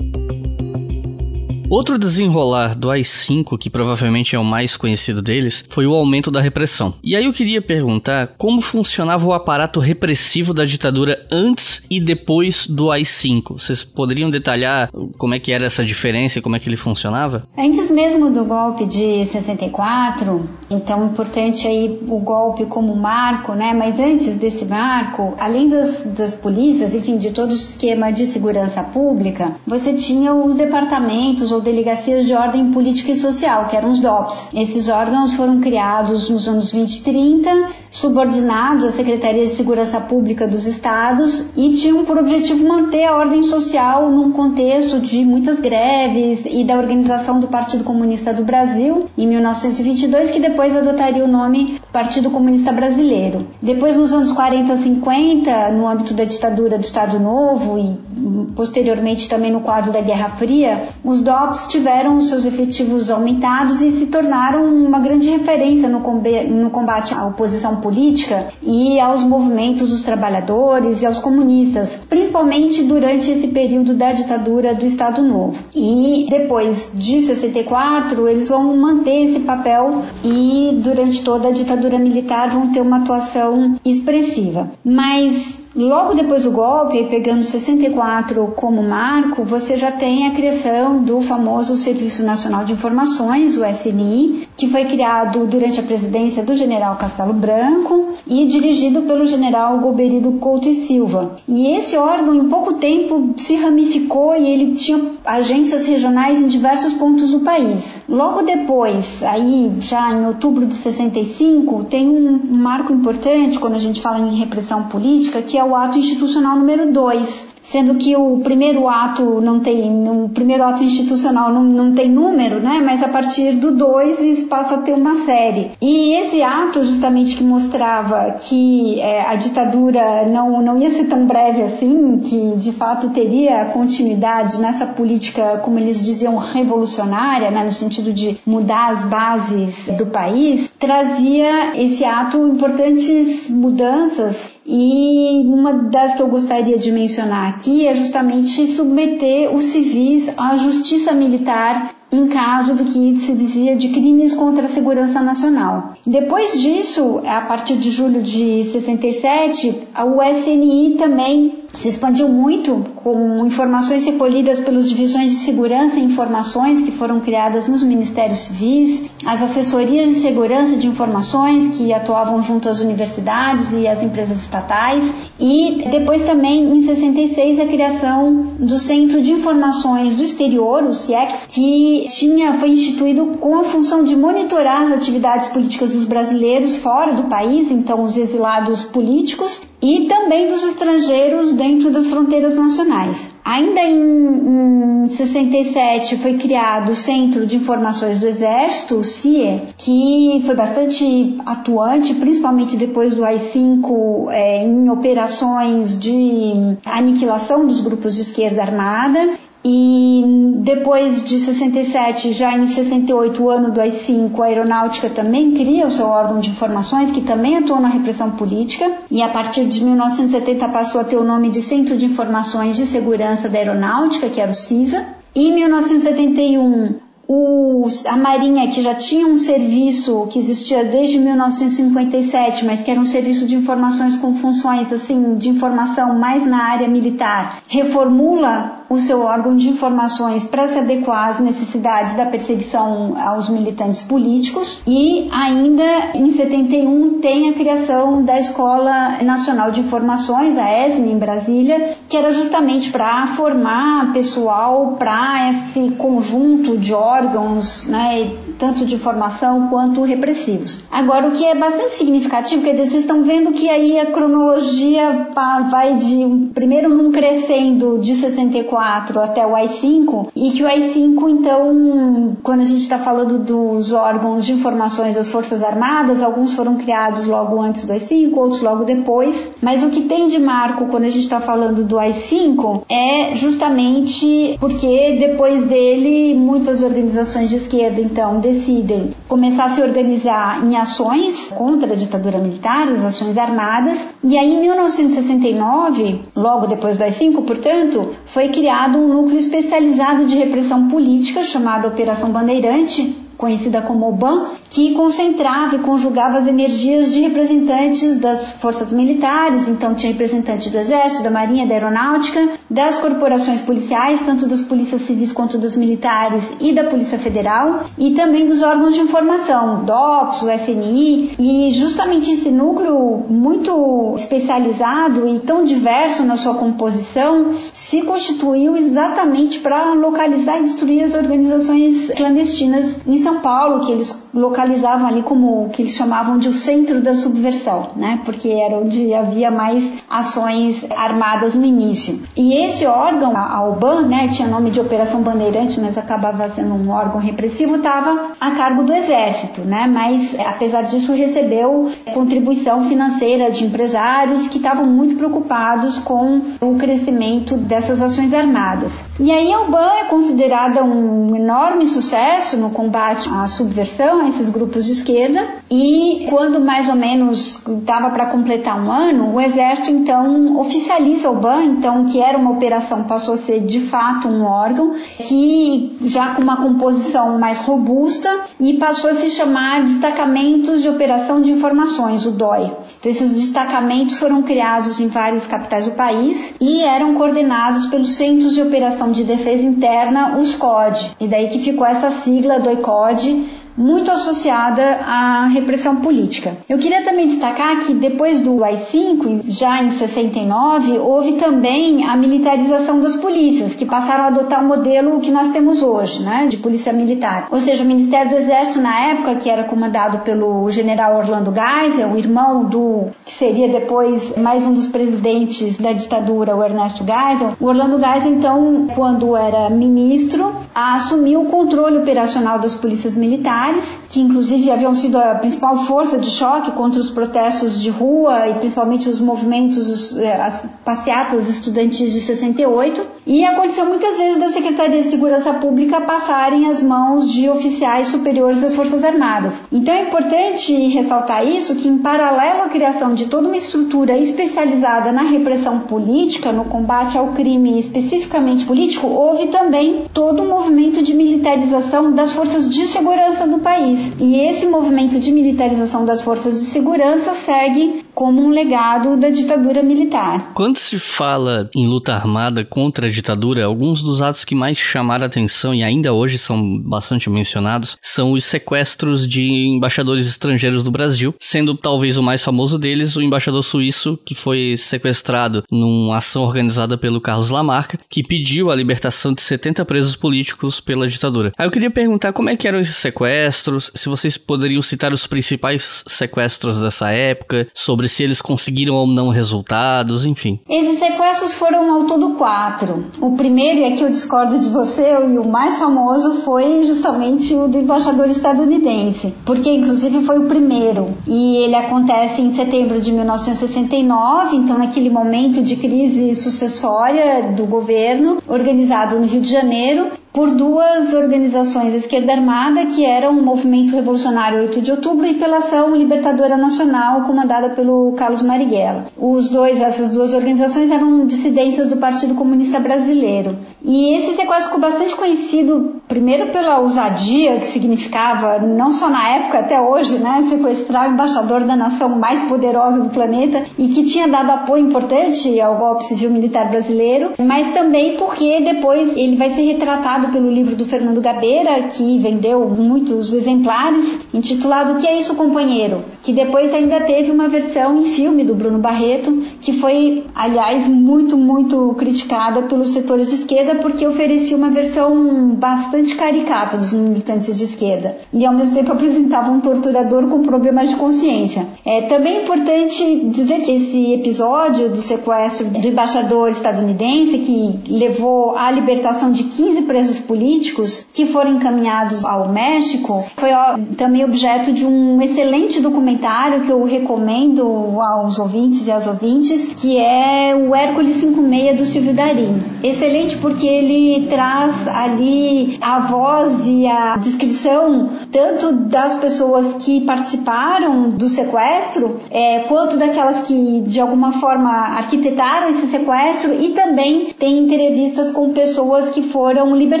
Outro desenrolar do AI-5, que provavelmente é o mais conhecido deles, foi o aumento da repressão. E aí eu queria perguntar como funcionava o aparato repressivo da ditadura antes e depois do AI-5. Vocês poderiam detalhar como é que era essa diferença e como é que ele funcionava? Antes mesmo do golpe de 64, então importante aí o golpe como marco, né? Mas antes desse marco, além das, das polícias, enfim, de todo o esquema de segurança pública, você tinha os departamentos ou delegacias de ordem política e social, que eram os DOPS. Esses órgãos foram criados nos anos 20 e 30, subordinados à Secretaria de Segurança Pública dos Estados e tinham por objetivo manter a ordem social num contexto de muitas greves e da organização do Partido Comunista do Brasil em 1922, que depois adotaria o nome Partido Comunista Brasileiro. Depois, nos anos 40 e 50, no âmbito da ditadura do Estado Novo e posteriormente também no quadro da Guerra Fria, os DOPS tiveram seus efetivos aumentados e se tornaram uma grande referência no combate à oposição política e aos movimentos dos trabalhadores e aos comunistas, principalmente durante esse período da ditadura do Estado Novo. E depois de 64, eles vão manter esse papel e durante toda a ditadura militar vão ter uma atuação expressiva. Mas Logo depois do golpe, pegando 64 como marco, você já tem a criação do famoso Serviço Nacional de Informações, o SNI, que foi criado durante a presidência do general Castelo Branco e dirigido pelo general Goberido Couto e Silva. E esse órgão, em pouco tempo, se ramificou e ele tinha agências regionais em diversos pontos do país. Logo depois, aí já em outubro de 65, tem um marco importante quando a gente fala em repressão política, que é o ato institucional número 2, sendo que o primeiro ato não tem, o primeiro ato institucional não, não tem número, né? Mas a partir do 2 isso passa a ter uma série. E esse ato justamente que mostrava que é, a ditadura não, não ia ser tão breve assim, que de fato teria continuidade nessa política, como eles diziam, revolucionária, né? no sentido de mudar as bases do país, trazia esse ato importantes mudanças e uma das que eu gostaria de mencionar aqui é justamente submeter os civis à justiça militar em caso do que se dizia de crimes contra a segurança nacional. Depois disso, a partir de julho de 67, o SNI também se expandiu muito com informações recolhidas pelas divisões de segurança e informações que foram criadas nos ministérios civis, as assessorias de segurança de informações que atuavam junto às universidades e às empresas estatais e depois também em 66 a criação do Centro de Informações do Exterior, o CIEX, que tinha foi instituído com a função de monitorar as atividades políticas dos brasileiros fora do país, então os exilados políticos e também dos estrangeiros dentro das fronteiras nacionais. Ainda em, em 67 foi criado o Centro de Informações do Exército, o CIE, que foi bastante atuante, principalmente depois do AI-5, é, em operações de aniquilação dos grupos de esquerda armada e depois de 67, já em 68, o ano do AI-5, a aeronáutica também cria o seu órgão de informações, que também atuou na repressão política, e a partir de 1970 passou a ter o nome de Centro de Informações de Segurança da Aeronáutica, que era o CISA. E em 1971, os, a Marinha, que já tinha um serviço que existia desde 1957, mas que era um serviço de informações com funções assim de informação mais na área militar, reformula o seu órgão de informações para se adequar às necessidades da perseguição aos militantes políticos. E ainda em 71 tem a criação da Escola Nacional de Informações, a ESM em Brasília, que era justamente para formar pessoal para esse conjunto de órgãos, né, tanto de informação quanto repressivos. Agora, o que é bastante significativo, quer dizer, vocês estão vendo que aí a cronologia vai de primeiro num crescendo de 64 até o AI-5 e que o AI-5, então, quando a gente está falando dos órgãos de informações das Forças Armadas, alguns foram criados logo antes do AI-5, outros logo depois, mas o que tem de marco quando a gente está falando do AI-5 é justamente porque depois dele muitas organizações de esquerda, então, decidem começar a se organizar em ações contra a ditadura militar, as ações armadas, e aí em 1969, logo depois do AI-5, portanto, foi criado um núcleo especializado de repressão política chamado Operação Bandeirante, conhecida como OBAN, que concentrava e conjugava as energias de representantes das forças militares, então tinha representante do Exército, da Marinha, da Aeronáutica, das corporações policiais, tanto das polícias civis quanto das militares e da Polícia Federal, e também dos órgãos de informação, DOPS, o SNI, e justamente esse núcleo muito especializado e tão diverso na sua composição se constituiu exatamente para localizar e destruir as organizações clandestinas em São Paulo, que eles localizavam ali como o que eles chamavam de o centro da subversão, né? Porque era onde havia mais ações armadas no início. E esse órgão, a OBAN, né, tinha nome de Operação Bandeirante, mas acabava sendo um órgão repressivo, estava a cargo do Exército, né? Mas apesar disso recebeu contribuição financeira de empresários que estavam muito preocupados com o crescimento dessas ações armadas. E aí a OBAN é considerada um enorme sucesso no combate à subversão a esses grupos de esquerda e quando mais ou menos estava para completar um ano, o exército então oficializa o BAN, então que era uma operação passou a ser de fato um órgão que já com uma composição mais robusta e passou a se chamar destacamentos de operação de informações, o DOI. Então esses destacamentos foram criados em várias capitais do país e eram coordenados pelos Centros de Operação de Defesa Interna, os COD. E daí que ficou essa sigla DOI-COD, muito associada à repressão política. Eu queria também destacar que depois do AI-5, já em 69, houve também a militarização das polícias, que passaram a adotar o modelo que nós temos hoje, né, de polícia militar. Ou seja, o Ministério do Exército na época, que era comandado pelo general Orlando Geisel, o irmão do que seria depois mais um dos presidentes da ditadura, o Ernesto Geisel. O Orlando Geisel, então, quando era ministro, assumiu o controle operacional das polícias militares que inclusive haviam sido a principal força de choque contra os protestos de rua e principalmente os movimentos, eh, as passeatas estudantis de 68. E aconteceu muitas vezes da Secretaria de Segurança Pública passarem as mãos de oficiais superiores das Forças Armadas. Então é importante ressaltar isso, que em paralelo à criação de toda uma estrutura especializada na repressão política, no combate ao crime especificamente político, houve também todo um movimento de militarização das forças de segurança do país. E esse movimento de militarização das forças de segurança segue como um legado da ditadura militar. Quando se fala em luta armada contra a ditadura, alguns dos atos que mais chamaram atenção e ainda hoje são bastante mencionados são os sequestros de embaixadores estrangeiros do Brasil, sendo talvez o mais famoso deles o embaixador suíço que foi sequestrado numa ação organizada pelo Carlos Lamarca, que pediu a libertação de 70 presos políticos pela ditadura. Aí eu queria perguntar como é que eram esses sequestros, se vocês poderiam citar os principais sequestros dessa época, sobre se eles conseguiram ou não resultados, enfim. Esses sequestros foram ao todo quatro. O primeiro, e aqui eu discordo de você, e o mais famoso foi justamente o do embaixador estadunidense, porque inclusive foi o primeiro. E ele acontece em setembro de 1969, então naquele momento de crise sucessória do governo, organizado no Rio de Janeiro, por duas organizações, a Esquerda Armada, que era o Movimento Revolucionário 8 de Outubro, e pela Ação Libertadora Nacional, comandada pelo Carlos Marighella. Os dois, essas duas organizações eram dissidências do Partido Comunista Brasileiro. E esse sequestro ficou bastante conhecido, primeiro pela ousadia que significava, não só na época, até hoje, né, sequestrar o embaixador da nação mais poderosa do planeta e que tinha dado apoio importante ao golpe civil militar brasileiro, mas também porque depois ele vai ser retratado pelo livro do Fernando Gabeira, que vendeu muitos exemplares, intitulado O que é isso, companheiro? Que depois ainda teve uma versão em filme do Bruno Barreto, que foi, aliás, muito, muito criticada pelos setores de esquerda, porque oferecia uma versão bastante caricata dos militantes de esquerda e, ao mesmo tempo, apresentava um torturador com problemas de consciência. É também importante dizer que esse episódio do sequestro do embaixador estadunidense, que levou à libertação de 15 presos presos políticos que foram encaminhados ao México foi também objeto de um excelente documentário que eu recomendo aos ouvintes e às ouvintes, que é o Hércules 56 do Silvio Darim. Excelente porque ele traz ali a voz e a descrição tanto das pessoas que participaram do sequestro, é, quanto daquelas que de alguma forma arquitetaram esse sequestro e também tem entrevistas com pessoas que foram libertadas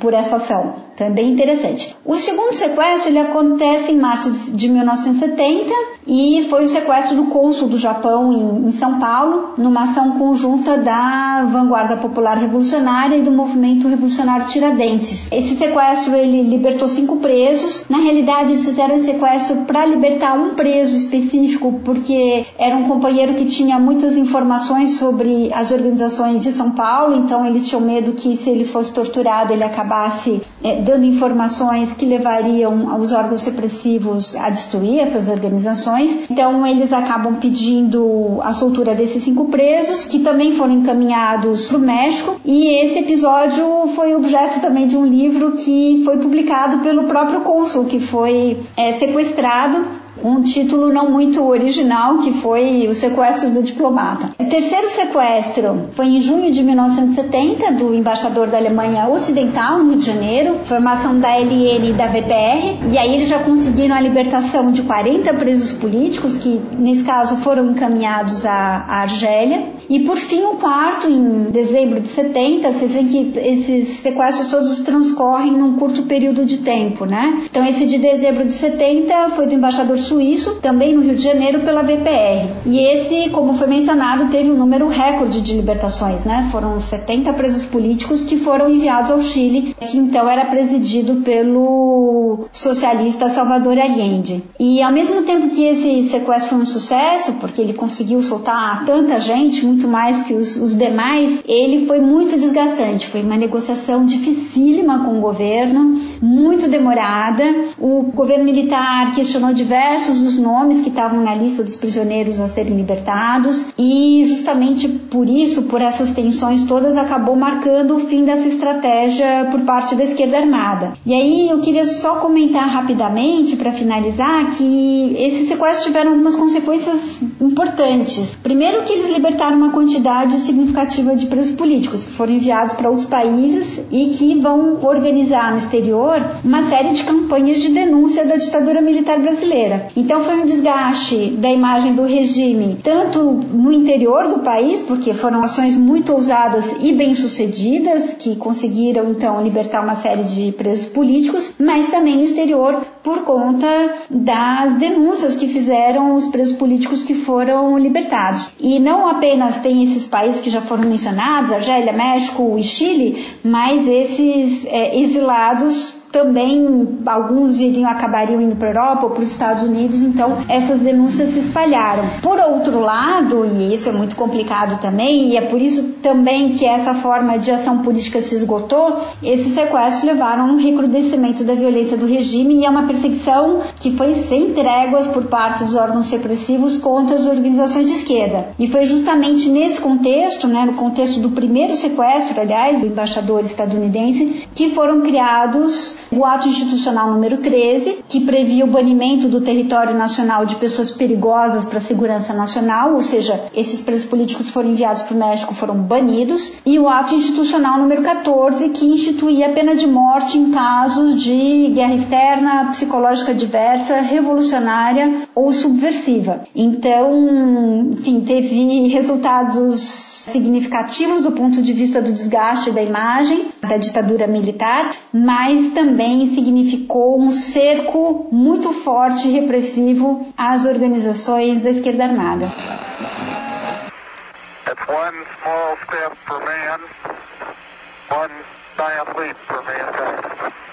por essa ação. Então é bem interessante. O segundo sequestro ele acontece em março de 1970 e foi o sequestro do cônsul do Japão em, em São Paulo, numa ação conjunta da Vanguarda Popular Revolucionária e do Movimento Revolucionário Tiradentes. Esse sequestro ele libertou cinco presos. Na realidade, eles fizeram esse sequestro para libertar um preso específico, porque era um companheiro que tinha muitas informações sobre as organizações de São Paulo, então eles tinham medo que se ele fosse torturado ele acabasse é, dando informações que levariam os órgãos repressivos a destruir essas organizações. Então eles acabam pedindo a soltura desses cinco presos, que também foram encaminhados para o México. E esse episódio foi objeto também de um livro que foi publicado pelo próprio cônsul, que foi é, sequestrado um título não muito original, que foi o sequestro do diplomata. O terceiro sequestro foi em junho de 1970 do embaixador da Alemanha Ocidental no Rio de Janeiro, formação da LN e da VPR, e aí eles já conseguiram a libertação de 40 presos políticos que nesse caso foram encaminhados à, Argélia. E por fim, o quarto, em dezembro de 70, vocês veem que esses sequestros todos transcorrem num curto período de tempo, né? Então esse de dezembro de 70 foi do embaixador suíço, também no Rio de Janeiro, pela VPR. E esse, como foi mencionado, teve um número recorde de libertações, né? Foram 70 presos políticos que foram enviados ao Chile, que então era presidido pelo socialista Salvador Allende. E ao mesmo tempo que esse sequestro foi um sucesso, porque ele conseguiu soltar tanta gente, muito mais que os, os demais, ele foi muito desgastante. Foi uma negociação dificílima com o governo, muito demorada. O governo militar questionou diversos diversos os nomes que estavam na lista dos prisioneiros a serem libertados e justamente por isso, por essas tensões todas, acabou marcando o fim dessa estratégia por parte da esquerda armada. E aí eu queria só comentar rapidamente para finalizar que esses sequestros tiveram algumas consequências importantes. Primeiro que eles libertaram uma quantidade significativa de presos políticos que foram enviados para outros países e que vão organizar no exterior uma série de campanhas de denúncia da ditadura militar brasileira. Então foi um desgaste da imagem do regime, tanto no interior do país, porque foram ações muito ousadas e bem-sucedidas, que conseguiram então libertar uma série de presos políticos, mas também no exterior por conta das denúncias que fizeram os presos políticos que foram libertados. E não apenas tem esses países que já foram mencionados, Argélia, México e Chile, mas esses é, exilados também alguns iriam acabariam indo para a Europa ou para os Estados Unidos, então essas denúncias se espalharam. Por outro lado, e isso é muito complicado também, e é por isso também que essa forma de ação política se esgotou, esses sequestros levaram a um recrudescimento da violência do regime e a uma perseguição que foi sem tréguas por parte dos órgãos repressivos contra as organizações de esquerda. E foi justamente nesse contexto, né, no contexto do primeiro sequestro, aliás, do embaixador estadunidense, que foram criados o ato institucional número 13, que previa o banimento do território nacional de pessoas perigosas para a segurança nacional, ou seja, esses presos políticos foram enviados para o México foram banidos, e o ato institucional número 14, que instituía a pena de morte em casos de guerra externa, psicológica diversa, revolucionária ou subversiva. Então, enfim, teve resultados significativos do ponto de vista do desgaste da imagem da ditadura militar, mas também também significou um cerco muito forte e repressivo às organizações da esquerda armada. man, one giant leap for mankind.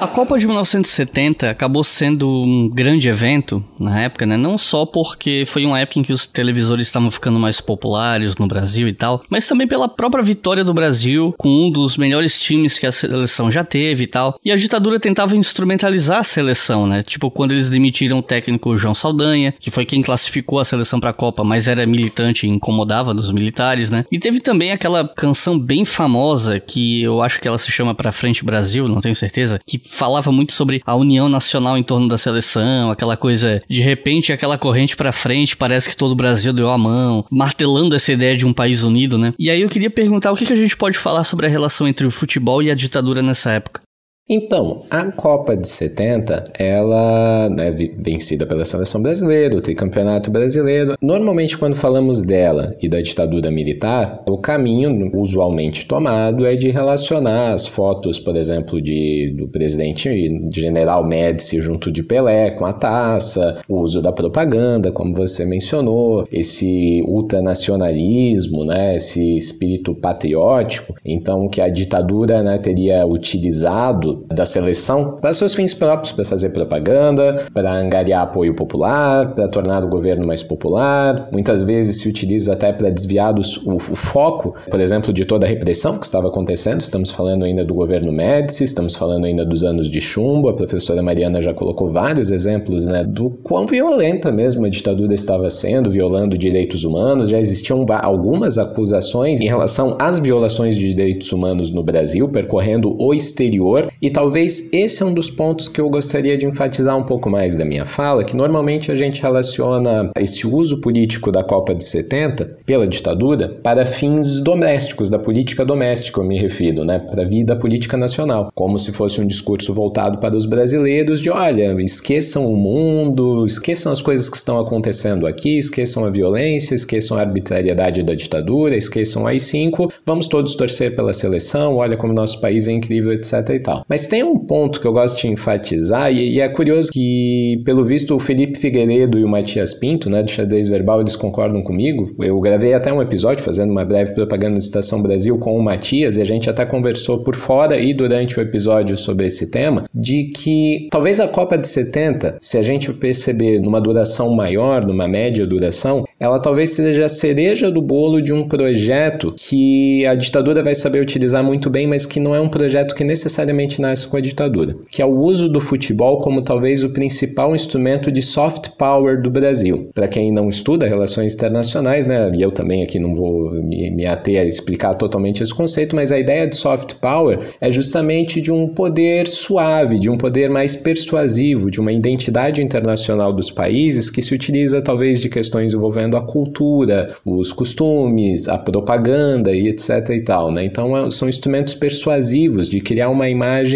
A Copa de 1970 acabou sendo um grande evento na época, né? Não só porque foi uma época em que os televisores estavam ficando mais populares no Brasil e tal, mas também pela própria vitória do Brasil com um dos melhores times que a seleção já teve e tal. E a ditadura tentava instrumentalizar a seleção, né? Tipo quando eles demitiram o técnico João Saldanha, que foi quem classificou a seleção para a Copa, mas era militante e incomodava dos militares, né? E teve também aquela canção bem famosa que eu acho que ela se chama Pra Frente Brasil, não tenho certeza, que falava muito sobre a união nacional em torno da seleção, aquela coisa, de repente aquela corrente para frente, parece que todo o Brasil deu a mão, martelando essa ideia de um país unido, né? E aí eu queria perguntar o que, que a gente pode falar sobre a relação entre o futebol e a ditadura nessa época. Então, a Copa de 70, ela é vencida pela seleção brasileira, o tricampeonato brasileiro. Normalmente, quando falamos dela e da ditadura militar, o caminho usualmente tomado é de relacionar as fotos, por exemplo, de, do presidente general Médici junto de Pelé com a taça, o uso da propaganda, como você mencionou, esse ultranacionalismo, né, esse espírito patriótico, então que a ditadura né, teria utilizado da seleção para seus fins próprios, para fazer propaganda, para angariar apoio popular, para tornar o governo mais popular. Muitas vezes se utiliza até para desviar o, o, foco, por exemplo, de toda a repressão que estava acontecendo. Estamos falando ainda do governo Médici, estamos falando ainda dos anos de chumbo. A professora Mariana já colocou vários exemplos né, do quão violenta mesmo a ditadura estava sendo, violando direitos humanos. Já existiam algumas acusações em relação às violações de direitos humanos no Brasil, percorrendo o exterior e talvez esse é um dos pontos que eu gostaria de enfatizar um pouco mais da minha fala, que normalmente a gente relaciona esse uso político da Copa de 70 pela ditadura para fins domésticos, da política doméstica, eu me refiro, né, para a vida política nacional, como se fosse um discurso voltado para os brasileiros de, olha, esqueçam o mundo, esqueçam as coisas que estão acontecendo aqui, esqueçam a violência, esqueçam a arbitrariedade da ditadura, esqueçam a AI-5, vamos todos torcer pela seleção, olha como nosso país é incrível, etc e tal. Mas tem um ponto que eu gosto de enfatizar, e, e, é curioso que, pelo visto, o Felipe Figueiredo e o Matias Pinto, né, do Xadrez Verbal, eles concordam comigo. Eu gravei até um episódio fazendo uma breve propaganda de Estação Brasil com o Matias, e a gente até conversou por fora e durante o episódio sobre esse tema, de que talvez a Copa de 70, se a gente perceber numa duração maior, numa média duração, ela talvez seja a cereja do bolo de um projeto que a ditadura vai saber utilizar muito bem, mas que não é um projeto que necessariamente nasce com a ditadura, que é o uso do futebol como talvez o principal instrumento de soft power do Brasil. Para quem não estuda relações internacionais, né, e eu também aqui não vou me, me ater a explicar totalmente esse conceito, mas a ideia de soft power é justamente de um poder suave, de um poder mais persuasivo, de uma identidade internacional dos países que se utiliza talvez de questões envolvendo a cultura, os costumes, a propaganda e etc e tal, né? Então é, são instrumentos persuasivos de criar uma imagem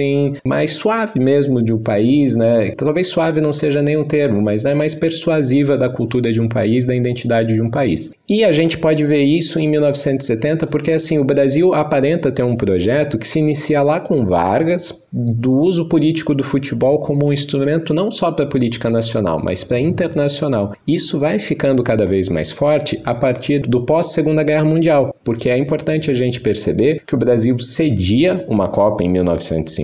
mais suave mesmo de um país, né? Talvez suave não seja nem um termo, mas né, mais persuasiva da cultura de um país, da identidade de um país. E a gente pode ver isso em 1970, porque assim, o Brasil aparenta ter um projeto que se inicia lá com Vargas, do uso político do futebol como um instrumento não só para a política nacional, mas para internacional. Isso vai ficando cada vez mais forte a partir do pós-Segunda Guerra Mundial, porque é importante a gente perceber que o Brasil cedia uma Copa em 1950,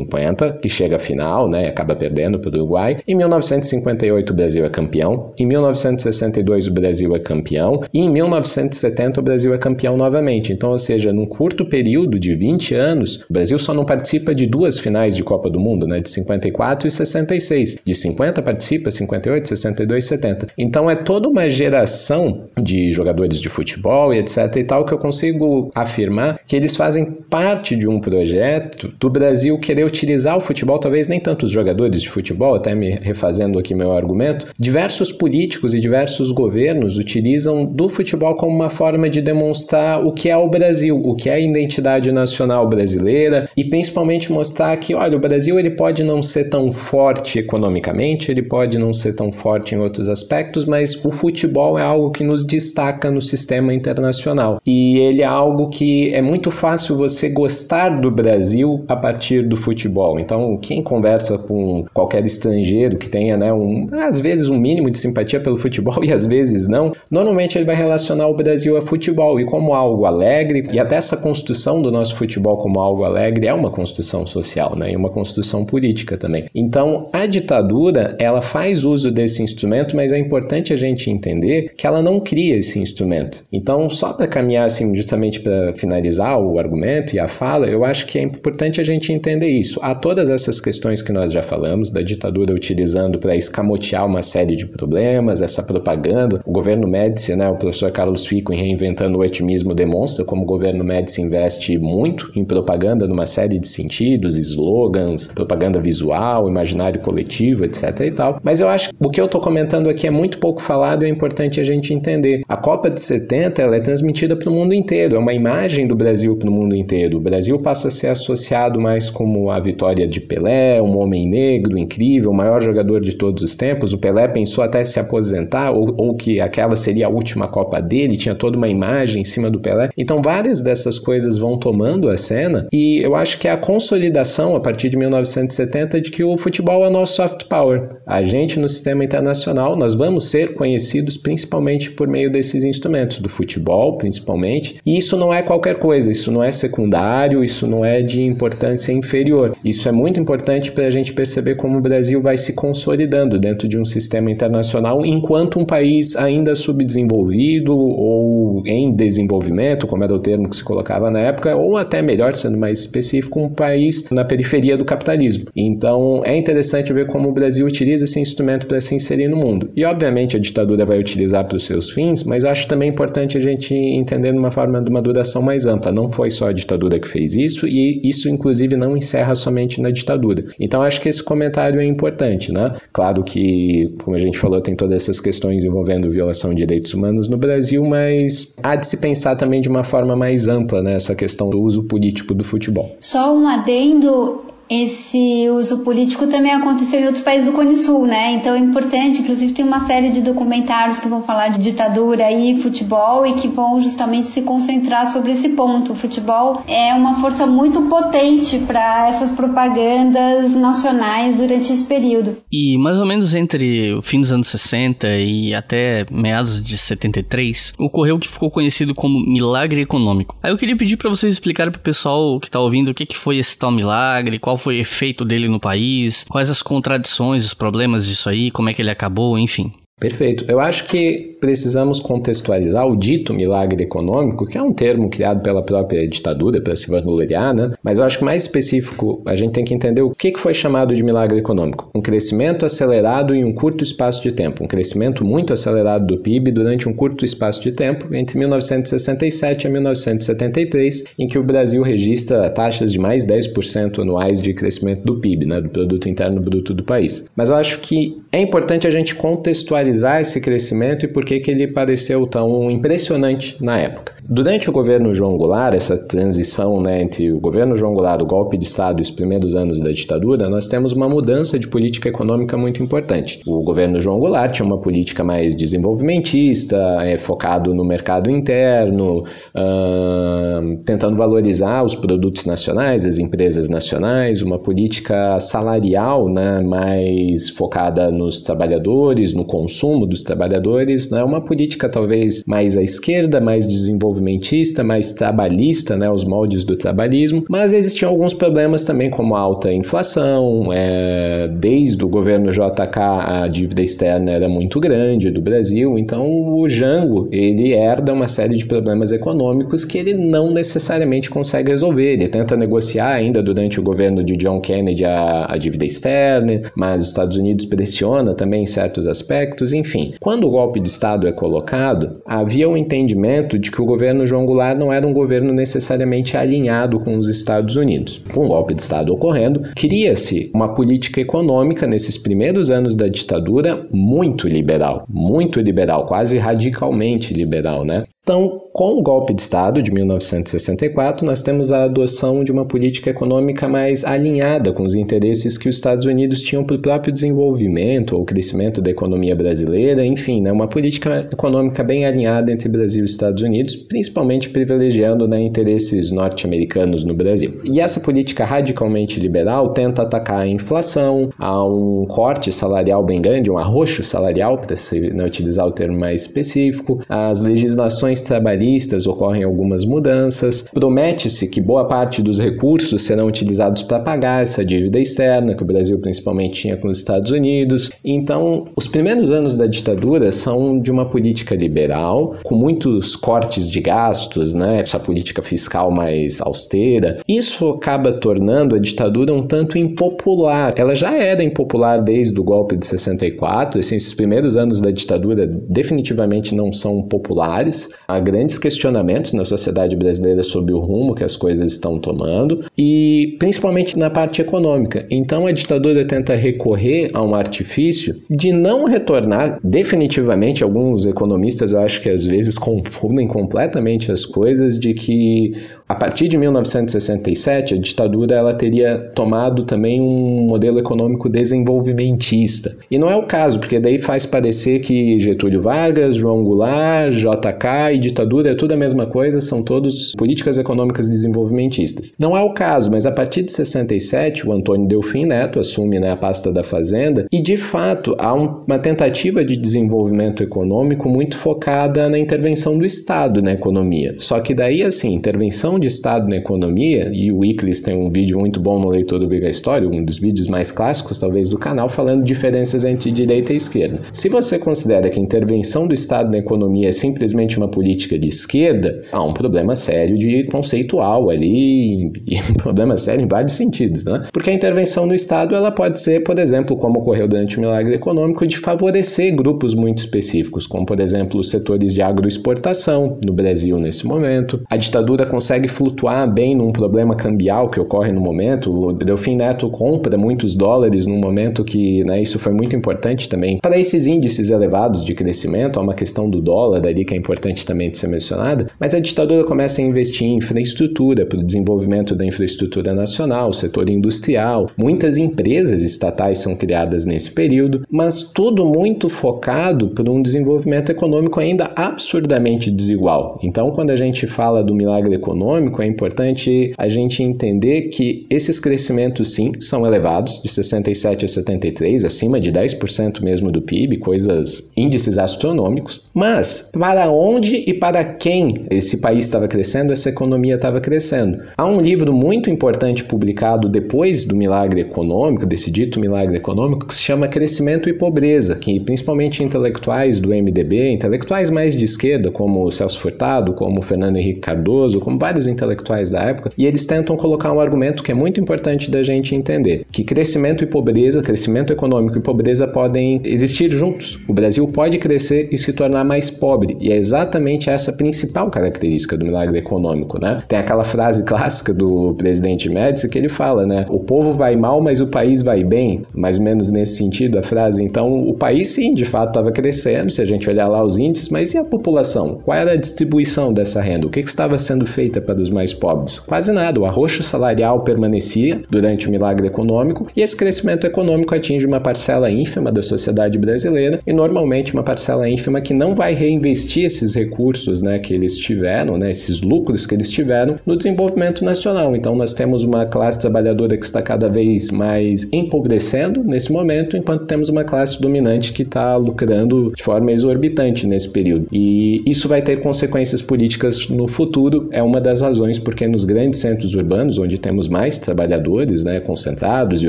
que chega à final, né, acaba perdendo para o Uruguai. Em 1958 o Brasil é campeão, em 1962 o Brasil é campeão e em 1970 o Brasil é campeão novamente. Então, ou seja, num curto período de 20 anos, o Brasil só não participa de duas finais de Copa do Mundo, né, de 54 e 66. De 50 participa, 58, 62, 70. Então é toda uma geração de jogadores de futebol e etc e tal que eu consigo afirmar que eles fazem parte de um projeto do Brasil querer utilizar o futebol, talvez nem tanto os jogadores de futebol, até me refazendo aqui meu argumento, diversos políticos e diversos governos utilizam do futebol como uma forma de demonstrar o que é o Brasil, o que é a identidade nacional brasileira e principalmente mostrar que, olha, o Brasil ele pode não ser tão forte economicamente, ele pode não ser tão forte em outros aspectos, mas o futebol é algo que nos destaca no sistema internacional. E ele é algo que é muito fácil você gostar do Brasil a partir do futebol. Então, quem conversa com qualquer estrangeiro que tenha, né, um, às vezes um mínimo de simpatia pelo futebol e às vezes não, normalmente ele vai relacionar o Brasil a futebol e como algo alegre, e até essa construção do nosso futebol como algo alegre é uma construção social, né, e uma construção política também. Então, a ditadura, ela faz uso desse instrumento, mas é importante a gente entender que ela não cria esse instrumento. Então, só para caminhar assim, justamente para finalizar o argumento e a fala, eu acho que é importante a gente entender isso. Há todas essas questões que nós já falamos, da ditadura utilizando para escamotear uma série de problemas, essa propaganda. O governo Médici, né, o professor Carlos Fico, em Reinventando o Otimismo, demonstra como o governo Médici investe muito em propaganda numa série de sentidos, slogans, propaganda visual, imaginário coletivo, etc e tal. Mas eu acho que o que eu estou comentando aqui é muito pouco falado e é importante a gente entender. A Copa de 70 ela é transmitida para o mundo inteiro, é uma imagem do Brasil para o mundo inteiro. O Brasil passa a ser associado mais como a vitória de Pelé, um homem negro incrível, o maior jogador de todos os tempos. O Pelé pensou até se aposentar ou, ou que aquela seria a última Copa dele, tinha toda uma imagem em cima do Pelé. Então várias dessas coisas vão tomando a cena e eu acho que é a consolidação a partir de 1970 de que o futebol é o nosso soft power. A gente no sistema internacional, nós vamos ser conhecidos principalmente por meio desses instrumentos, do futebol principalmente, e isso não é qualquer coisa, isso não é secundário, isso não é de importância inferior. Isso é muito importante para a gente perceber como o Brasil vai se consolidando dentro de um sistema internacional enquanto um país ainda subdesenvolvido ou em desenvolvimento, como era o termo que se colocava na época, ou até melhor, sendo mais específico, um país na periferia do capitalismo. Então é interessante ver como o Brasil utiliza esse instrumento para se inserir no mundo. E obviamente a ditadura vai utilizar para os seus fins, mas acho também importante a gente entender de uma forma de uma duração mais ampla. Não foi só a ditadura que fez isso e isso inclusive não encerra somente na ditadura. Então acho que esse comentário é importante, né? Claro que, como a gente falou, tem todas essas questões envolvendo violação de direitos humanos no Brasil, mas há de se pensar também de uma forma mais ampla né, questão do uso político do futebol. Só um adendo esse uso político também aconteceu em outros países do Cone Sul, né? Então é importante, inclusive tem uma série de documentários que vão falar de ditadura e futebol e que vão justamente se concentrar sobre esse ponto. O futebol é uma força muito potente para essas propagandas nacionais durante esse período. E mais ou menos entre o fim dos anos 60 e até meados de 73, ocorreu o que ficou conhecido como milagre econômico. Aí eu queria pedir para vocês explicarem pro pessoal que tá ouvindo o que que foi esse tal milagre, qual foi o efeito dele no país, quais as contradições, os problemas disso aí, como é que ele acabou, enfim. Perfeito. Eu acho que precisamos contextualizar o dito milagre econômico, que é um termo criado pela própria ditadura para se vangloriar, né? Mas eu acho que mais específico, a gente tem que entender o que foi chamado de milagre econômico. Um crescimento acelerado em um curto espaço de tempo, um crescimento muito acelerado do PIB durante um curto espaço de tempo, entre 1967 a 1973, em que o Brasil registra taxas de mais 10% anuais de crescimento do PIB, né, do produto interno bruto do país. Mas eu acho que é importante a gente contextualizar esse crescimento e por que, que ele pareceu tão impressionante na época. Durante o governo João Goulart, essa transição né, entre o governo João Goulart, o golpe de Estado e os primeiros anos da ditadura, nós temos uma mudança de política econômica muito importante. O governo João Goulart tinha uma política mais desenvolvimentista, é, focado no mercado interno, uh, tentando valorizar os produtos nacionais, as empresas nacionais, uma política salarial né, mais focada nos trabalhadores, no consumo dos trabalhadores, né, uma política talvez mais à esquerda, mais desenvolvimentista, mais trabalhista, né, os moldes do trabalhismo, mas existiam alguns problemas também, como a alta inflação, é, desde o governo JK a dívida externa era muito grande do Brasil, então o Jango ele herda uma série de problemas econômicos que ele não necessariamente consegue resolver. Ele tenta negociar ainda durante o governo de John Kennedy a, a dívida externa, mas os Estados Unidos pressiona também em certos aspectos, enfim. Quando o golpe de Estado é colocado, havia um entendimento de que o governo governo João Goulart não era um governo necessariamente alinhado com os Estados Unidos. Com o golpe de Estado ocorrendo, cria-se uma política econômica nesses primeiros anos da ditadura muito liberal, muito liberal, quase radicalmente liberal, né? Então, com o golpe de Estado de 1964, nós temos a adoção de uma política econômica mais alinhada com os interesses que os Estados Unidos tinham para o próprio desenvolvimento ou crescimento da economia brasileira, enfim, né, uma política econômica bem alinhada entre Brasil e Estados Unidos, principalmente privilegiando né, interesses norte-americanos no Brasil. E essa política radicalmente liberal tenta atacar a inflação, há um corte salarial bem grande, um arroxo salarial, para né, utilizar o termo mais específico, as legislações legislações trabalhistas ocorrem algumas mudanças. Promete-se que boa parte dos recursos serão utilizados para pagar essa dívida externa que o Brasil principalmente tinha com os Estados Unidos. Então, os primeiros anos da ditadura são de uma política liberal, com muitos cortes de gastos, né? essa política fiscal mais austera. Isso acaba tornando a ditadura um tanto impopular. Ela já era impopular desde o golpe de 64, assim, esses primeiros anos da ditadura definitivamente não são populares. Há grandes questionamentos na sociedade brasileira sobre o rumo que as coisas estão tomando e principalmente na parte econômica. Então a ditadura tenta recorrer a um artifício de não retornar definitivamente alguns economistas eu acho que às vezes confundem completamente as coisas de que a partir de 1967, a ditadura ela teria tomado também um modelo econômico desenvolvimentista. E não é o caso, porque daí faz parecer que Getúlio Vargas, João Goulart, JK e ditadura é tudo a mesma coisa, são todos políticas econômicas desenvolvimentistas. Não é o caso, mas a partir de 67, o Antônio Delfim Neto assume né, a pasta da Fazenda e, de fato, há um, uma tentativa de desenvolvimento econômico muito focada na intervenção do Estado na economia. Só que daí, assim, intervenção de Estado na economia, e o Iclis tem um vídeo muito bom no Leitor do Big História, um dos vídeos mais clássicos talvez do canal, falando diferenças entre direita e esquerda. Se você considera que a intervenção do Estado na economia é simplesmente uma política de esquerda, há um problema sério de conceitual ali, e um problema sério em vários sentidos, né? Porque a intervenção no Estado ela pode ser, por exemplo, como ocorreu durante o milagre econômico, de favorecer grupos muito específicos, como por exemplo os setores de agroexportação no Brasil nesse momento. A ditadura consegue flutuar bem num problema cambial que ocorre no momento. O Delfim Neto compra muitos dólares num momento que né, isso foi muito importante também. Para esses índices elevados de crescimento, há uma questão do dólar ali que é importante também de ser mencionada, mas a ditadura começa a investir em infraestrutura para o desenvolvimento da infraestrutura nacional, setor industrial. Muitas empresas estatais são criadas nesse período, mas tudo muito focado para um desenvolvimento econômico ainda absurdamente desigual. Então, quando a gente fala do milagre econômico, econômico, é importante a gente entender que esses crescimentos, sim, são elevados, de 67 a 73, acima de 10% mesmo do PIB, coisas, índices astronômicos. Mas, para onde e para quem esse país estava crescendo, essa economia estava crescendo? Há um livro muito importante publicado depois do milagre econômico, desse dito milagre econômico, que se chama Crescimento e Pobreza, que principalmente intelectuais do MDB, intelectuais mais de esquerda, como Celso Furtado, como Fernando Henrique Cardoso, como vários intelectuais da época, e eles tentam colocar um argumento que é muito importante da gente entender, que crescimento e pobreza, crescimento econômico e pobreza podem existir juntos. O Brasil pode crescer e se tornar mais pobre, e é exatamente essa principal característica do milagre econômico, né? Tem aquela frase clássica do presidente Médici que ele fala, né? O povo vai mal, mas o país vai bem, mais ou menos nesse sentido a frase. Então, o país sim, de fato, estava crescendo, se a gente olhar lá os índices, mas e a população? Qual era a distribuição dessa renda? O que, que estava sendo feita para os mais pobres? Quase nada. O arroxo salarial permanecia durante o milagre econômico e esse crescimento econômico atinge uma parcela ínfima da sociedade brasileira e normalmente uma parcela ínfima que não vai reinvestir esses recursos né, que eles tiveram, né, esses lucros que eles tiveram no desenvolvimento nacional. Então nós temos uma classe trabalhadora que está cada vez mais empobrecendo nesse momento, enquanto temos uma classe dominante que está lucrando de forma exorbitante nesse período. E isso vai ter consequências políticas no futuro. É uma das razões porque nos grandes centros urbanos, onde temos mais trabalhadores né, concentrados e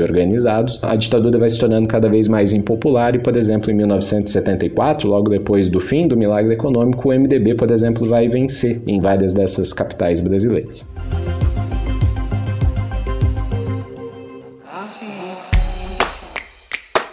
organizados, a ditadura vai se tornando cada vez mais impopular e, por exemplo, em 1974, logo depois do fim do milagre econômico, o MDB, por exemplo, vai vencer em várias dessas capitais brasileiras.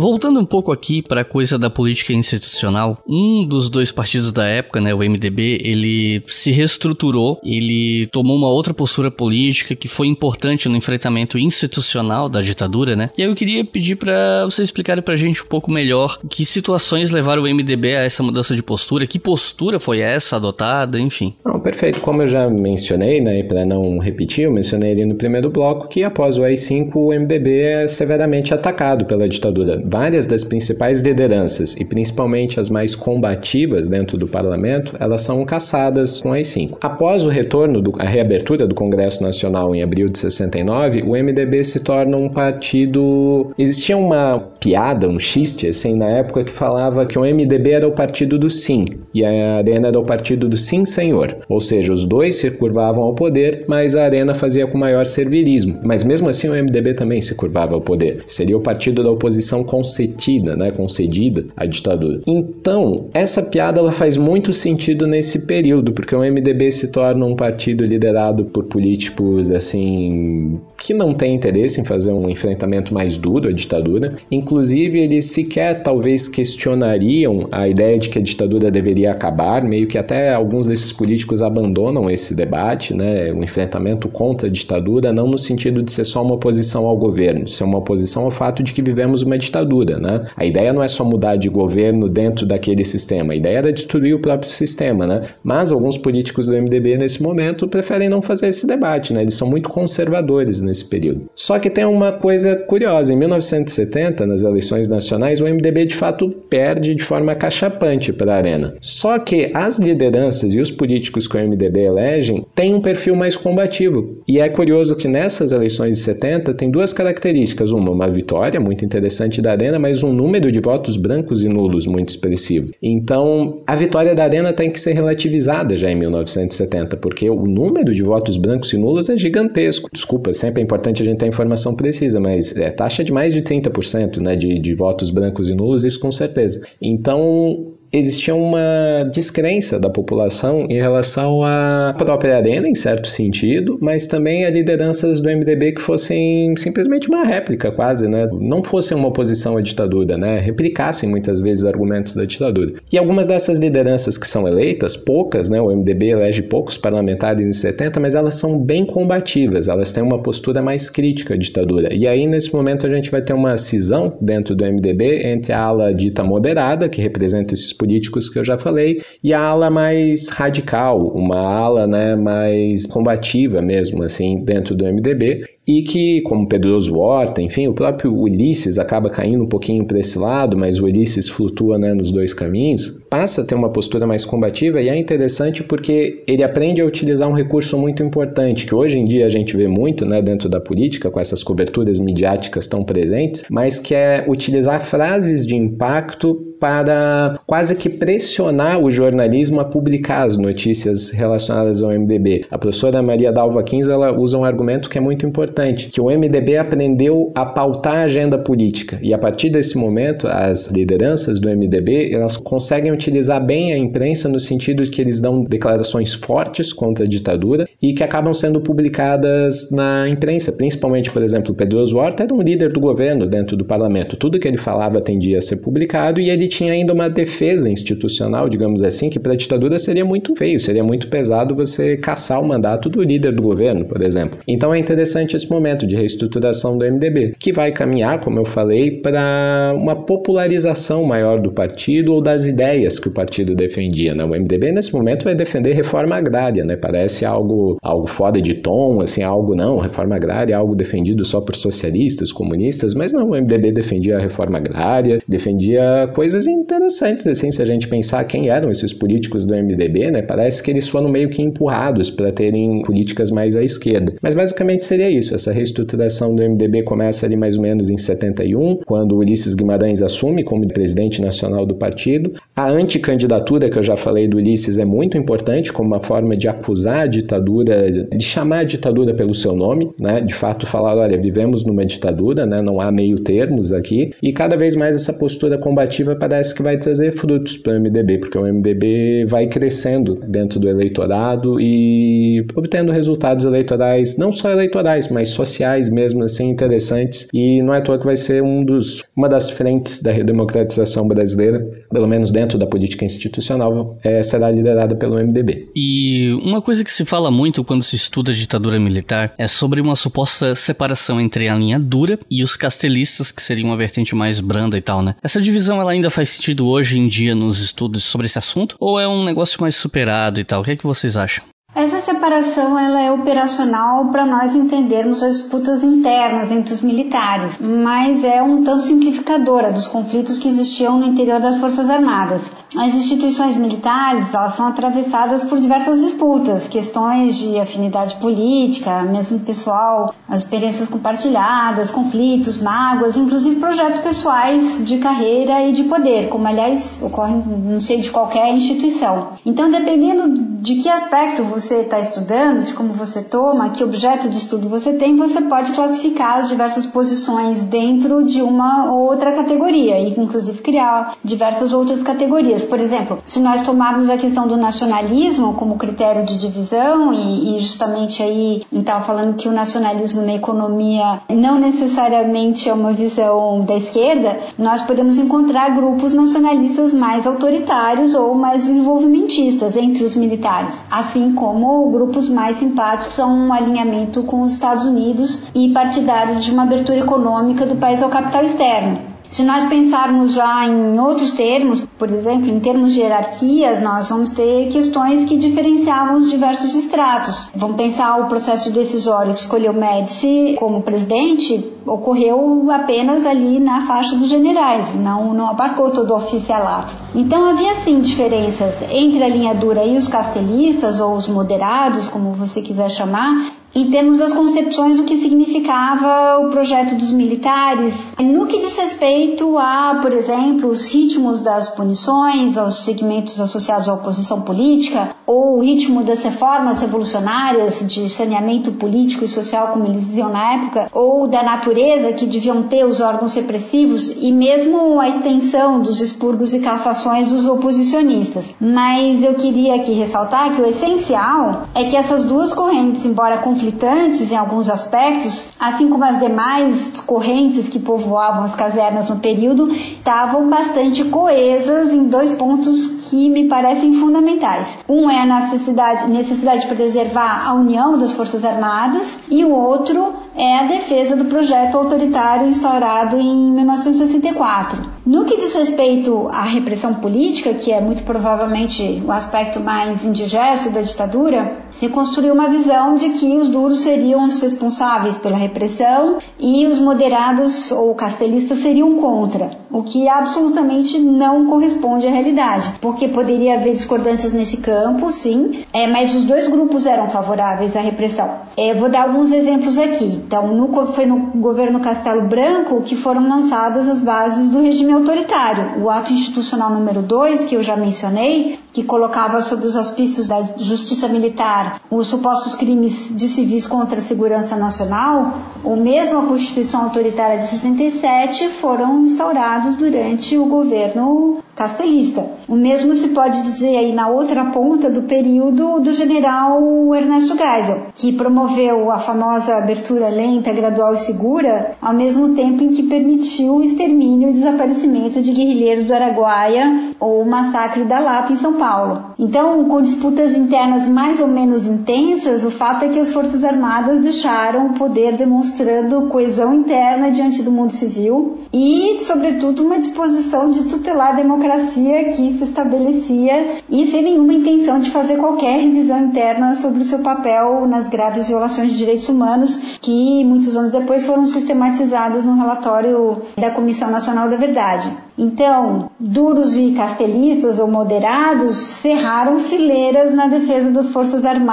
Voltando um pouco aqui para a coisa da política institucional, um dos dois partidos da época, né, o MDB, ele se reestruturou, ele tomou uma outra postura política que foi importante no enfrentamento institucional da ditadura, né? E aí eu queria pedir para vocês explicarem pra gente um pouco melhor que situações levaram o MDB a essa mudança de postura, que postura foi essa adotada, enfim. Não, perfeito. Como eu já mencionei, né, para não repetir, eu mencionei ali no primeiro bloco que após o AI-5 o MDB é severamente atacado pela ditadura várias das principais lideranças, e principalmente as mais combativas dentro do parlamento, elas são caçadas com as cinco. Após o retorno, do, a reabertura do Congresso Nacional em abril de 69, o MDB se torna um partido. Existia uma piada, um xiste, assim, na época que falava que o MDB era o partido do sim e a Arena era o partido do sim senhor. Ou seja, os dois se curvavam ao poder, mas a Arena fazia com maior servilismo. Mas mesmo assim o MDB também se curvava ao poder. Seria o partido da oposição concedida, né, concedida à ditadura. Então, essa piada ela faz muito sentido nesse período, porque o MDB se torna um partido liderado por políticos assim que não têm interesse em fazer um enfrentamento mais duro à ditadura. Inclusive, eles sequer talvez questionariam a ideia de que a ditadura deveria acabar, meio que até alguns desses políticos abandonam esse debate, né, o enfrentamento contra a ditadura, não no sentido de ser só uma oposição ao governo, ser uma oposição ao fato de que vivemos uma ditadura, né? A ideia não é só mudar de governo dentro daquele sistema, a ideia era destruir o próprio sistema, né? Mas alguns políticos do MDB nesse momento preferem não fazer esse debate, né? Eles são muito conservadores nesse período. Só que tem uma coisa curiosa, em 1970, nas eleições nacionais, o MDB de fato perde de forma cachapante para a Arena. Só que as lideranças e os políticos que o MDB elegem têm um perfil mais combativo. E é curioso que nessas eleições de 70 tem duas características: uma, uma vitória muito interessante da Arena, mas um número de votos brancos e nulos muito expressivo. Então, a vitória da Arena tem que ser relativizada já em 1970, porque o número de votos brancos e nulos é gigantesco. Desculpa, sempre é importante a gente ter informação precisa, mas é taxa de mais de 30% né, de, de votos brancos e nulos, isso com certeza. Então, existia uma descrença da população em relação à própria arena, em certo sentido, mas também a lideranças do MDB que fossem simplesmente uma réplica, quase, né? Não fossem uma oposição à ditadura, né? Replicassem muitas vezes argumentos da ditadura. E algumas dessas lideranças que são eleitas, poucas, né? O MDB elege poucos parlamentares em 70, mas elas são bem combativas, elas têm uma postura mais crítica à ditadura. E aí, nesse momento, a gente vai ter uma cisão dentro do MDB entre a ala dita moderada, que representa esses políticos que eu já falei, e a ala mais radical, uma ala né, mais combativa mesmo, assim, dentro do MDB, e que, como Pedroso Horta, enfim, o próprio Ulisses acaba caindo um pouquinho para esse lado, mas o Ulisses flutua né, nos dois caminhos, passa a ter uma postura mais combativa e é interessante porque ele aprende a utilizar um recurso muito importante, que hoje em dia a gente vê muito né, dentro da política, com essas coberturas midiáticas tão presentes, mas que é utilizar frases de impacto para quase que pressionar o jornalismo a publicar as notícias relacionadas ao MDB. A professora Maria Dalva Quinzo ela usa um argumento que é muito importante, que o MDB aprendeu a pautar a agenda política e a partir desse momento as lideranças do MDB elas conseguem utilizar bem a imprensa no sentido de que eles dão declarações fortes contra a ditadura e que acabam sendo publicadas na imprensa, principalmente, por exemplo, Pedro Oswald era um líder do governo dentro do parlamento. Tudo que ele falava tendia a ser publicado e ele tinha ainda uma defesa institucional, digamos assim, que para a ditadura seria muito feio, seria muito pesado você caçar o mandato do líder do governo, por exemplo. Então é interessante esse momento de reestruturação do MDB, que vai caminhar, como eu falei, para uma popularização maior do partido ou das ideias que o partido defendia. Né? O MDB nesse momento vai defender reforma agrária, né? Parece algo algo de tom, assim, algo não, reforma agrária, algo defendido só por socialistas, comunistas, mas não, o MDB defendia a reforma agrária, defendia coisas interessantes, assim, se a gente pensar quem eram esses políticos do MDB, né? Parece que eles foram meio que empurrados para terem políticas mais à esquerda. Mas basicamente seria isso. Essa reestruturação do MDB começa ali mais ou menos em 71, quando Ulisses Guimarães assume como presidente nacional do partido. A anticandidatura que eu já falei do Ulisses é muito importante como uma forma de acusar a ditadura, de chamar a ditadura pelo seu nome, né? De fato falar, olha, vivemos numa ditadura, né? Não há meio termos aqui. E cada vez mais essa postura combativa parece que vai trazer frutos para o MDB, porque o MDB vai crescendo dentro do eleitorado e obtendo resultados eleitorais, não só eleitorais, mas sociais mesmo, assim, interessantes. E não é à toa que vai ser um dos, uma das frentes da redemocratização brasileira, pelo menos dentro da política institucional, é, será liderada pelo MDB. E uma coisa que se fala muito quando se estuda a ditadura militar é sobre uma suposta separação entre a linha dura e os castelistas, que seria uma vertente mais branda e tal, né? Essa divisão ela ainda faz faz sentido hoje em dia nos estudos sobre esse assunto? Ou é um negócio mais superado e tal? O que, é que vocês acham? Essa separação ela é operacional para nós entendermos as disputas internas entre os militares, mas é um tanto simplificadora dos conflitos que existiam no interior das Forças Armadas. As instituições militares elas são atravessadas por diversas disputas, questões de afinidade política, mesmo pessoal, as experiências compartilhadas, conflitos, mágoas, inclusive projetos pessoais de carreira e de poder, como aliás ocorre não sei de qualquer instituição. Então, dependendo de que aspecto você está estudando, de como você toma, que objeto de estudo você tem, você pode classificar as diversas posições dentro de uma ou outra categoria e inclusive criar diversas outras categorias. Por exemplo, se nós tomarmos a questão do nacionalismo como critério de divisão e, e justamente aí então falando que o nacionalismo na economia não necessariamente é uma visão da esquerda, nós podemos encontrar grupos nacionalistas mais autoritários ou mais desenvolvimentistas entre os militares, assim como grupos mais simpáticos a um alinhamento com os Estados Unidos e partidários de uma abertura econômica do país ao capital externo. Se nós pensarmos já em outros termos, por exemplo, em termos de hierarquias, nós vamos ter questões que diferenciavam os diversos estratos. Vamos pensar o processo decisório que escolheu Médici como presidente, ocorreu apenas ali na faixa dos generais, não, não abarcou todo o oficialato. Então havia sim diferenças entre a linha dura e os castelistas, ou os moderados, como você quiser chamar, em termos das concepções do que significava o projeto dos militares, no que diz respeito a, por exemplo, os ritmos das punições, aos segmentos associados à oposição política, ou o ritmo das reformas revolucionárias de saneamento político e social, como eles diziam na época, ou da natureza que deviam ter os órgãos repressivos e mesmo a extensão dos expurgos e cassações dos oposicionistas. Mas eu queria aqui ressaltar que o essencial é que essas duas correntes, embora conflitantes em alguns aspectos, assim como as demais correntes que povoavam as casernas no período, estavam bastante coesas em dois pontos que me parecem fundamentais. Um é a necessidade, necessidade de preservar a união das Forças Armadas e o outro é a defesa do projeto autoritário instaurado em 1964. No que diz respeito à repressão política, que é muito provavelmente o aspecto mais indigesto da ditadura, se construiu uma visão de que os duros seriam os responsáveis pela repressão e os moderados ou castelistas seriam contra, o que absolutamente não corresponde à realidade, porque poderia haver discordâncias nesse campo, sim, é, mas os dois grupos eram favoráveis à repressão. É, vou dar alguns exemplos aqui. Então, no, foi no governo Castelo Branco que foram lançadas as bases do regime autoritário. O ato institucional número 2, que eu já mencionei, que colocava sob os auspícios da justiça militar os supostos crimes de civis contra a segurança nacional, ou mesmo a Constituição Autoritária de 67, foram instaurados durante o governo castelista. O mesmo se pode dizer aí na outra ponta do período do general Ernesto Geisel, que promoveu a famosa abertura lenta, gradual e segura, ao mesmo tempo em que permitiu o extermínio e desaparecimento de guerrilheiros do Araguaia ou o massacre da Lapa em São Paulo. Então, com disputas internas mais ou menos intensas, o fato é que as Forças Armadas deixaram o poder demonstrando coesão interna diante do mundo civil e, sobretudo, uma disposição de tutelar a democracia que se estabelecia e sem nenhuma intenção de fazer qualquer revisão interna sobre o seu papel nas graves violações de direitos humanos que muitos anos depois foram sistematizadas no relatório da Comissão Nacional da Verdade. Então, duros e castelistas ou moderados cerraram fileiras na defesa das Forças Armadas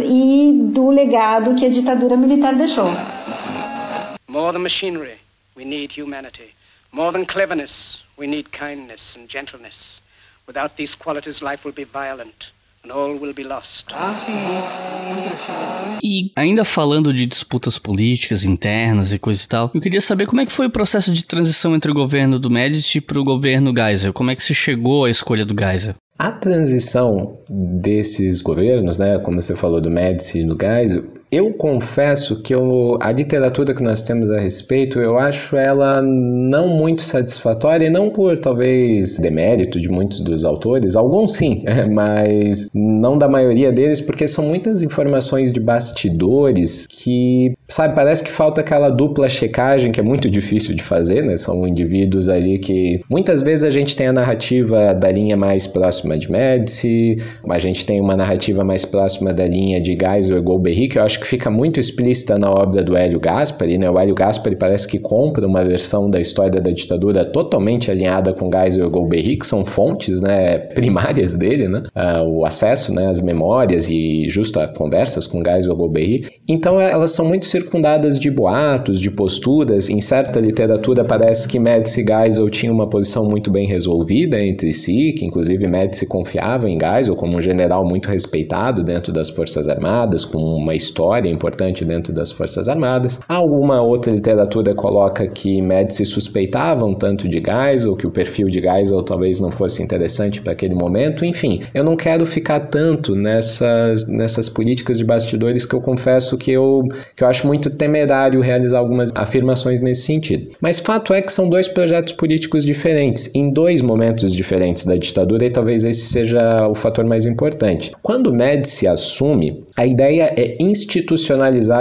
e do legado que a ditadura militar deixou. More than machinery, we need humanity. More than cleverness, we need kindness and gentleness. Without these qualities, life will be violent. E ainda falando de disputas políticas internas e coisa e tal, eu queria saber como é que foi o processo de transição entre o governo do Médici para o governo Geisel. Como é que se chegou à escolha do Geisel? A transição desses governos, né, como você falou do Médici e do Geisel, eu confesso que eu, a literatura que nós temos a respeito, eu acho ela não muito satisfatória, e não por talvez demérito de muitos dos autores, alguns sim, mas não da maioria deles, porque são muitas informações de bastidores que, sabe, parece que falta aquela dupla checagem que é muito difícil de fazer, né? São indivíduos ali que muitas vezes a gente tem a narrativa da linha mais próxima de Médici, a gente tem uma narrativa mais próxima da linha de Geisel e Golbery, que eu acho acho que fica muito explícita na obra do Hélio Gaspari, né? O Hélio Gaspari parece que compra uma versão da história da ditadura totalmente alinhada com Geisel e Golbery, que são fontes, né, primárias dele, né? Uh, o acesso, né, às memórias e justo a conversas com Geisel e Golbery. Então elas são muito circundadas de boatos, de posturas. Em certa literatura parece que Médici e Geisel tinham uma posição muito bem resolvida entre si, que inclusive Médici confiava em Geisel como um general muito respeitado dentro das Forças Armadas, com uma história importante dentro das Forças Armadas. Alguma outra literatura coloca que Médici suspeitava um tanto de Geisel, que o perfil de Geisel talvez não fosse interessante para aquele momento. Enfim, eu não quero ficar tanto nessas, nessas políticas de bastidores que eu confesso que eu, que eu acho muito temerário realizar algumas afirmações nesse sentido. Mas fato é que são dois projetos políticos diferentes, em dois momentos diferentes da ditadura, e talvez esse seja o fator mais importante. Quando Médici assume, a ideia é institucionalizar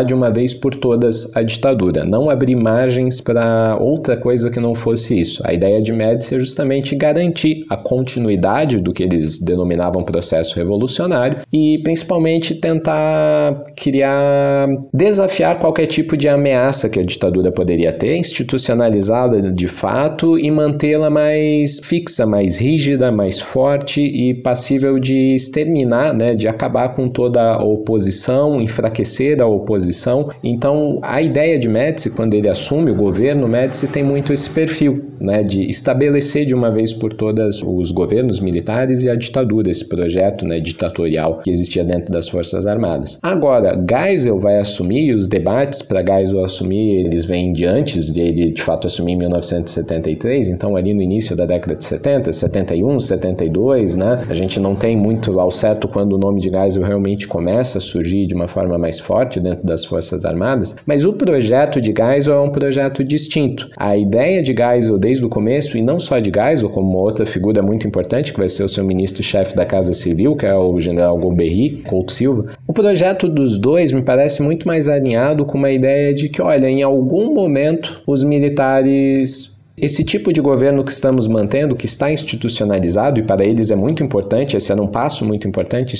de uma vez por todas a ditadura, não abrir margens para outra coisa que não fosse isso. A ideia de Médici é justamente garantir a continuidade do que eles denominavam processo revolucionário e principalmente tentar criar, desafiar qualquer tipo de ameaça que a ditadura poderia ter, institucionalizada de fato e mantê-la mais fixa, mais rígida, mais forte e passível de exterminar, né, de acabar com toda a oposição, enfraquecer a oposição. Então, a ideia de Médici, quando ele assume o governo, Médici tem muito esse perfil, né, de estabelecer de uma vez por todas os governos militares e a ditadura, esse projeto né, ditatorial que existia dentro das Forças Armadas. Agora, Geisel vai assumir, e os debates para Geisel assumir, eles vêm de antes de ele de fato assumir em 1973, então ali no início da década de 70, 71, 72, né? A gente não tem muito ao certo quando o nome de Geisel realmente começa a surgir de uma forma mais forte dentro das Forças Armadas, mas o projeto de Geisel é um projeto distinto. A ideia de Geisel desde o começo, e não só de Geisel, como uma outra figura muito importante, que vai ser o seu ministro-chefe da Casa Civil, que é o general Golbery, Couto Silva, o projeto dos dois me parece muito mais alinhado com uma ideia de que, olha, em algum momento os militares esse tipo de governo que estamos mantendo, que está institucionalizado, e para eles é muito importante, esse era um passo muito importante,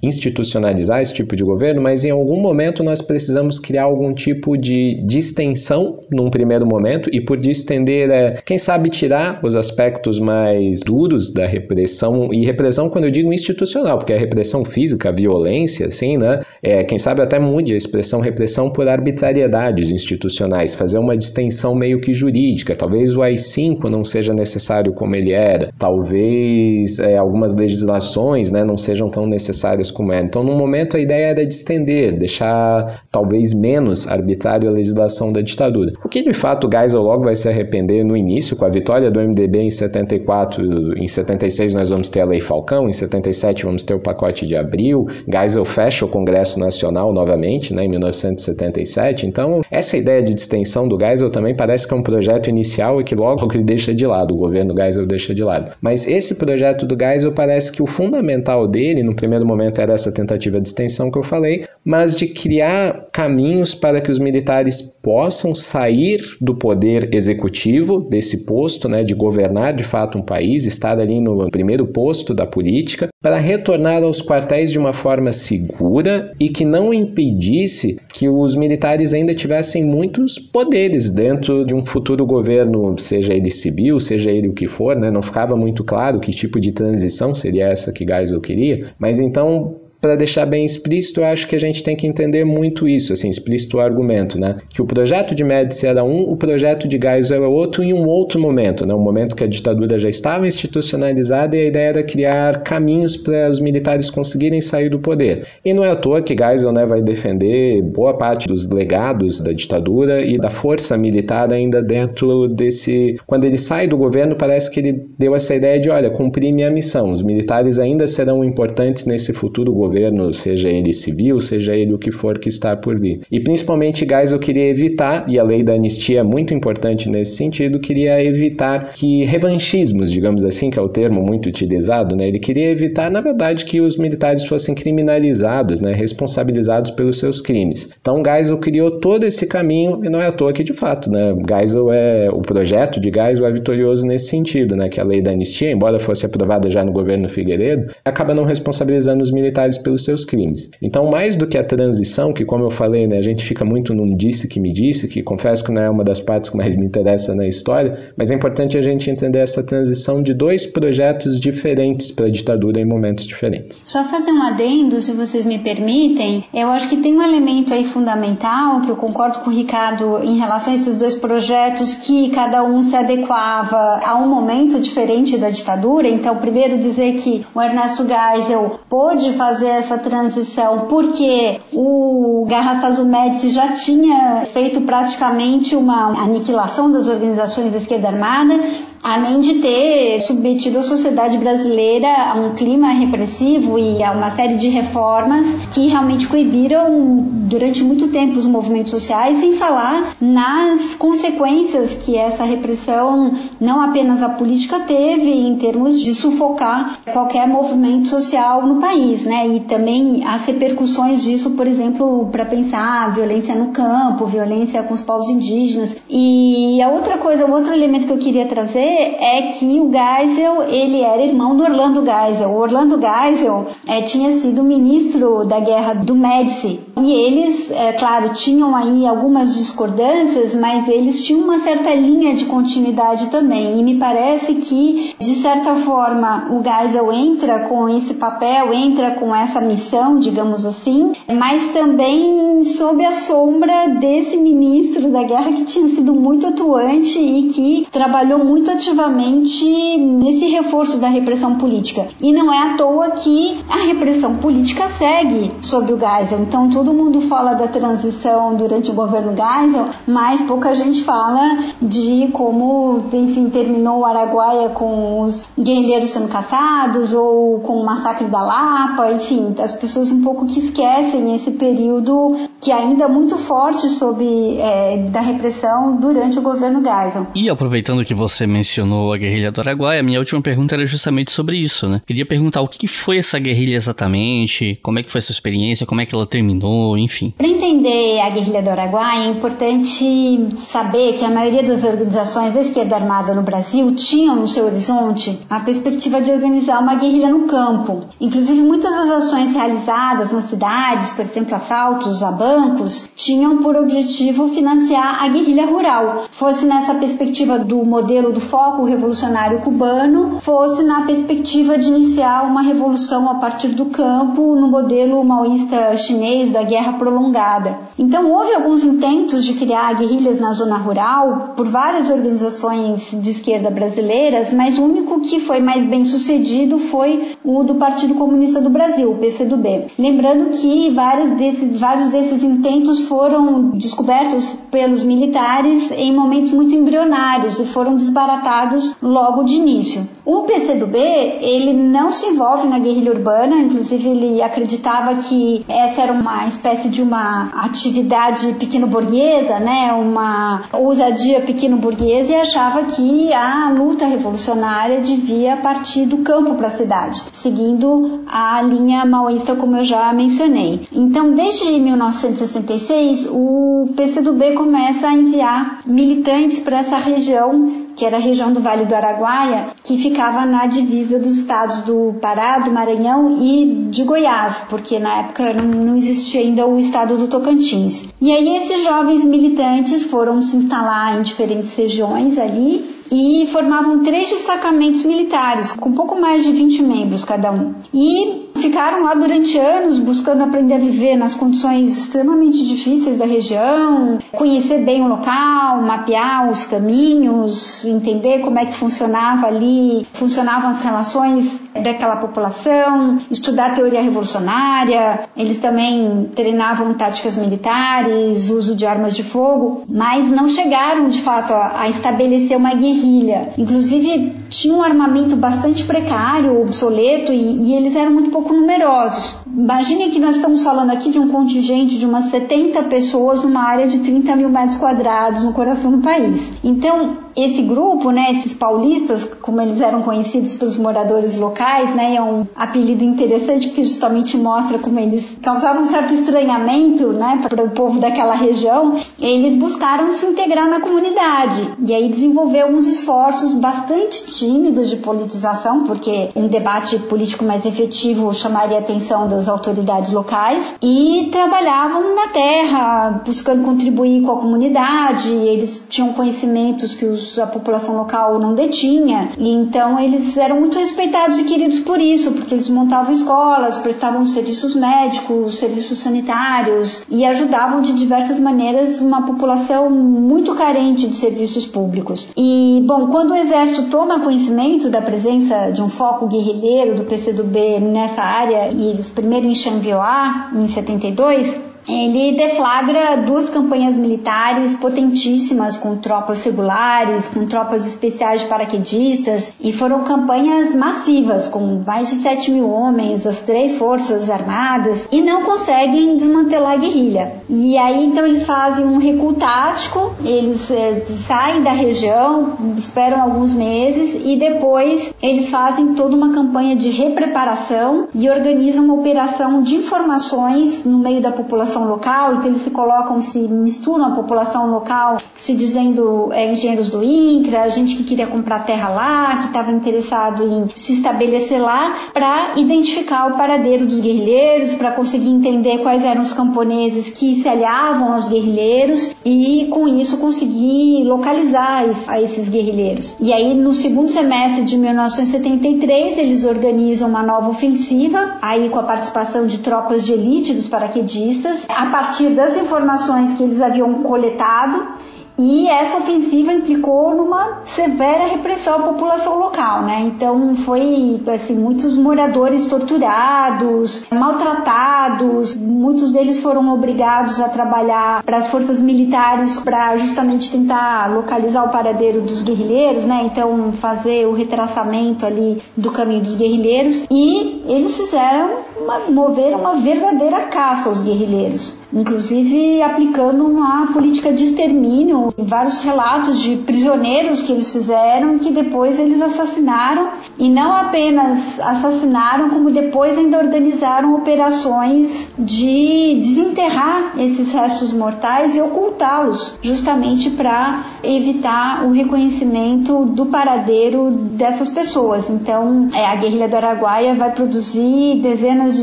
institucionalizar esse tipo de governo, mas em algum momento nós precisamos criar algum tipo de distensão num primeiro momento, e por distender é, quem sabe, tirar os aspectos mais duros da repressão, e repressão quando eu digo institucional, porque a repressão física, a violência, assim, né, é, quem sabe até mude a expressão repressão por arbitrariedades institucionais, fazer uma distensão meio que jurídica, talvez o AI-5 não seja necessário como ele era, talvez é, algumas legislações né, não sejam tão necessárias como era. Então, no momento, a ideia era de estender, deixar talvez menos arbitrário a legislação da ditadura. O que de fato Geisel logo vai se arrepender no início, com a vitória do MDB em 74, em 76 nós vamos ter a Lei Falcão, em 77 vamos ter o pacote de abril, Geisel fecha o Congresso Nacional novamente, né, em 1977. Então, essa ideia de distensão do Geisel também parece que é um projeto inicial que logo ele deixa de lado, o governo Geisel deixa de lado. Mas esse projeto do Geisel parece que o fundamental dele, no primeiro momento, era essa tentativa de extensão que eu falei, mas de criar caminhos para que os militares possam sair do poder executivo, desse posto, né, de governar de fato um país, estar ali no primeiro posto da política, para retornar aos quartéis de uma forma segura e que não impedisse que os militares ainda tivessem muitos poderes dentro de um futuro governo seja ele civil, seja ele o que for, né? Não ficava muito claro que tipo de transição seria essa que Geisel queria, mas então para deixar bem explícito, eu acho que a gente tem que entender muito isso, assim, explícito o argumento, né? Que o projeto de Médici era um, o projeto de Geisel é outro em um outro momento, né? Um momento que a ditadura já estava institucionalizada e a ideia era criar caminhos para os militares conseguirem sair do poder. E não é à toa que Geisel, né, vai defender boa parte dos legados da ditadura e da força militar ainda dentro desse... Quando ele sai do governo, parece que ele deu essa ideia de, olha, cumprir minha missão. Os militares ainda serão importantes nesse futuro governo governo, seja ele civil, seja ele o que for que está por vir. E principalmente Geisel queria evitar, e a lei da anistia é muito importante nesse sentido, queria evitar que revanchismos, digamos assim, que é o termo muito utilizado, né? Ele queria evitar, na verdade, que os militares fossem criminalizados, né? responsabilizados pelos seus crimes. Então Geisel criou todo esse caminho e não é à toa que de fato, né? Geisel é o projeto de Geisel é vitorioso nesse sentido, né? Que a lei da anistia, embora fosse aprovada já no governo Figueiredo, acaba não responsabilizando os militares pelos seus crimes. Então, mais do que a transição, que como eu falei, né, a gente fica muito num disse que me disse, que confesso que não é uma das partes que mais me interessa na história, mas é importante a gente entender essa transição de dois projetos diferentes para a ditadura em momentos diferentes. Só fazer um adendo, se vocês me permitem, eu acho que tem um elemento aí fundamental que eu concordo com o Ricardo em relação a esses dois projetos que cada um se adequava a um momento diferente da ditadura. Então, primeiro dizer que o Ernesto Geisel pôde fazer essa transição porque o Garrastazu Médici já tinha feito praticamente uma aniquilação das organizações da esquerda armada além de ter submetido a sociedade brasileira a um clima repressivo e a uma série de reformas que realmente coibiram durante muito tempo os movimentos sociais, sem falar nas consequências que essa repressão, não apenas a política teve em termos de sufocar qualquer movimento social no país, né? E também as repercussões disso, por exemplo, para pensar violência no campo, violência com os povos indígenas. E a outra coisa, o outro elemento que eu queria trazer é que o Geisel, ele era irmão do Orlando Geisel. O Orlando Geisel é, tinha sido ministro da guerra do Médici. E eles, é, claro, tinham aí algumas discordâncias, mas eles tinham uma certa linha de continuidade também. E me parece que, de certa forma, o Geisel entra com esse papel, entra com essa missão, digamos assim, mas também sob a sombra desse ministro da guerra que tinha sido muito atuante e que trabalhou muito ativamente nesse reforço da repressão política. E não é à toa que a repressão política segue sobre o Geisel. Então todo mundo fala da transição durante o governo Geisel, mas pouca gente fala de como, enfim, terminou o Araguaia com os guerrilheiros sendo caçados ou com o massacre da Lapa, enfim, as pessoas um pouco que esquecem esse período que ainda é muito forte sobre é, da repressão durante o governo Geisel. E aproveitando que você mencionou mencionou a guerrilha do Araguaia, minha última pergunta era justamente sobre isso, né? Queria perguntar o que foi essa guerrilha exatamente, como é que foi essa experiência, como é que ela terminou, enfim. Para entender a guerrilha do Araguaia, é importante saber que a maioria das organizações da esquerda armada no Brasil tinham no seu horizonte a perspectiva de organizar uma guerrilha no campo. Inclusive, muitas das ações realizadas nas cidades, por exemplo, assaltos a bancos, tinham por objetivo financiar a guerrilha rural, fosse nessa perspectiva do modelo do foco revolucionário cubano fosse na perspectiva de iniciar uma revolução a partir do campo no modelo maoísta chinês da guerra prolongada. Então houve alguns intentos de criar guerrilhas na zona rural por várias organizações de esquerda brasileiras, mas o único que foi mais bem sucedido foi o do Partido Comunista do Brasil, PCdoB. Lembrando que vários desses, vários desses intentos foram descobertos pelos militares em momentos muito embrionários e foram desbaratados logo de início. O PCdoB, ele não se envolve na guerrilha urbana, inclusive ele acreditava que essa era uma espécie de uma atividade pequeno-burguesa, né, uma ousadia pequeno-burguesa e achava que a luta revolucionária devia partir do campo para a cidade, seguindo a linha maoísta como eu já mencionei. Então, desde 1966, o PCdoB começa a enviar militantes para essa região que era a região do Vale do Araguaia, que ficava na divisa dos estados do Pará, do Maranhão e de Goiás, porque na época não existia ainda o estado do Tocantins. E aí esses jovens militantes foram se instalar em diferentes regiões ali e formavam três destacamentos militares, com pouco mais de 20 membros cada um. E Ficaram lá durante anos buscando aprender a viver nas condições extremamente difíceis da região, conhecer bem o local, mapear os caminhos, entender como é que funcionava ali, funcionavam as relações daquela população, estudar teoria revolucionária. Eles também treinavam táticas militares, uso de armas de fogo, mas não chegaram de fato a, a estabelecer uma guerrilha. Inclusive tinham um armamento bastante precário, obsoleto e, e eles eram muito pouco numerosos. Imaginem que nós estamos falando aqui de um contingente de umas 70 pessoas numa área de 30 mil metros quadrados no coração do país. Então, esse grupo, né, esses paulistas, como eles eram conhecidos pelos moradores locais, né, é um apelido interessante porque justamente mostra como eles causavam um certo estranhamento, né, para o povo daquela região. Eles buscaram se integrar na comunidade e aí desenvolver uns esforços bastante tímidos de politização, porque um debate político mais efetivo chamaria a atenção as autoridades locais e trabalhavam na terra, buscando contribuir com a comunidade. Eles tinham conhecimentos que os, a população local não detinha, e então eles eram muito respeitados e queridos por isso, porque eles montavam escolas, prestavam serviços médicos, serviços sanitários e ajudavam de diversas maneiras uma população muito carente de serviços públicos. E, bom, quando o exército toma conhecimento da presença de um foco guerrilheiro do PCdoB nessa área, e eles primeiro em Xambioá, em 72, ele deflagra duas campanhas militares potentíssimas com tropas regulares, com tropas especiais de paraquedistas, e foram campanhas massivas, com mais de 7 mil homens, as três forças armadas, e não conseguem desmantelar a guerrilha. E aí então eles fazem um recuo tático, eles é, saem da região, esperam alguns meses e depois eles fazem toda uma campanha de repreparação e organizam uma operação de informações no meio da população população local, então eles se colocam, se misturam a população local, se dizendo é, engenheiros do INCRA, gente que queria comprar terra lá, que estava interessado em se estabelecer lá, para identificar o paradeiro dos guerrilheiros, para conseguir entender quais eram os camponeses que se aliavam aos guerrilheiros e com isso conseguir localizar a esses guerrilheiros. E aí no segundo semestre de 1973 eles organizam uma nova ofensiva, aí com a participação de tropas de elite dos paraquedistas, a partir das informações que eles haviam coletado e essa ofensiva implicou numa severa repressão à população local, né? Então foi assim muitos moradores torturados, maltratados, muitos deles foram obrigados a trabalhar para as forças militares para justamente tentar localizar o paradeiro dos guerrilheiros, né? Então fazer o retraçamento ali do caminho dos guerrilheiros e eles fizeram uma, moveram uma verdadeira caça aos guerrilheiros inclusive aplicando uma política de extermínio, vários relatos de prisioneiros que eles fizeram que depois eles assassinaram e não apenas assassinaram, como depois ainda organizaram operações de desenterrar esses restos mortais e ocultá-los, justamente para evitar o reconhecimento do paradeiro dessas pessoas. Então, é, a guerrilha do Araguaia vai produzir dezenas de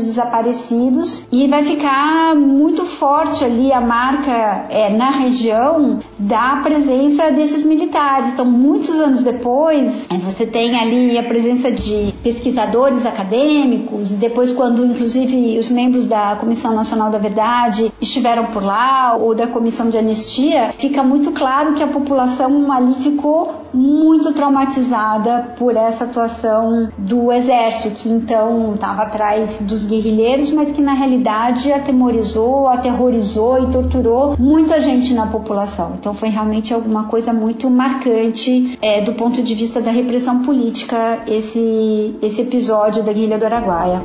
desaparecidos e vai ficar muito forte ali a marca é, na região da presença desses militares. Então, muitos anos depois, é, você tem ali a presença de pesquisadores acadêmicos, e depois, quando inclusive os membros da Comissão Nacional da Verdade estiveram por lá, ou da Comissão de Anistia, fica muito claro que a população ali ficou muito traumatizada por essa atuação do exército, que então estava atrás dos guerrilheiros, mas que na realidade atemorizou, aterrorizou e torturou muita gente na população. Então foi realmente alguma coisa muito marcante é, do ponto de vista da repressão política esse, esse episódio da guerrilha do Araguaia.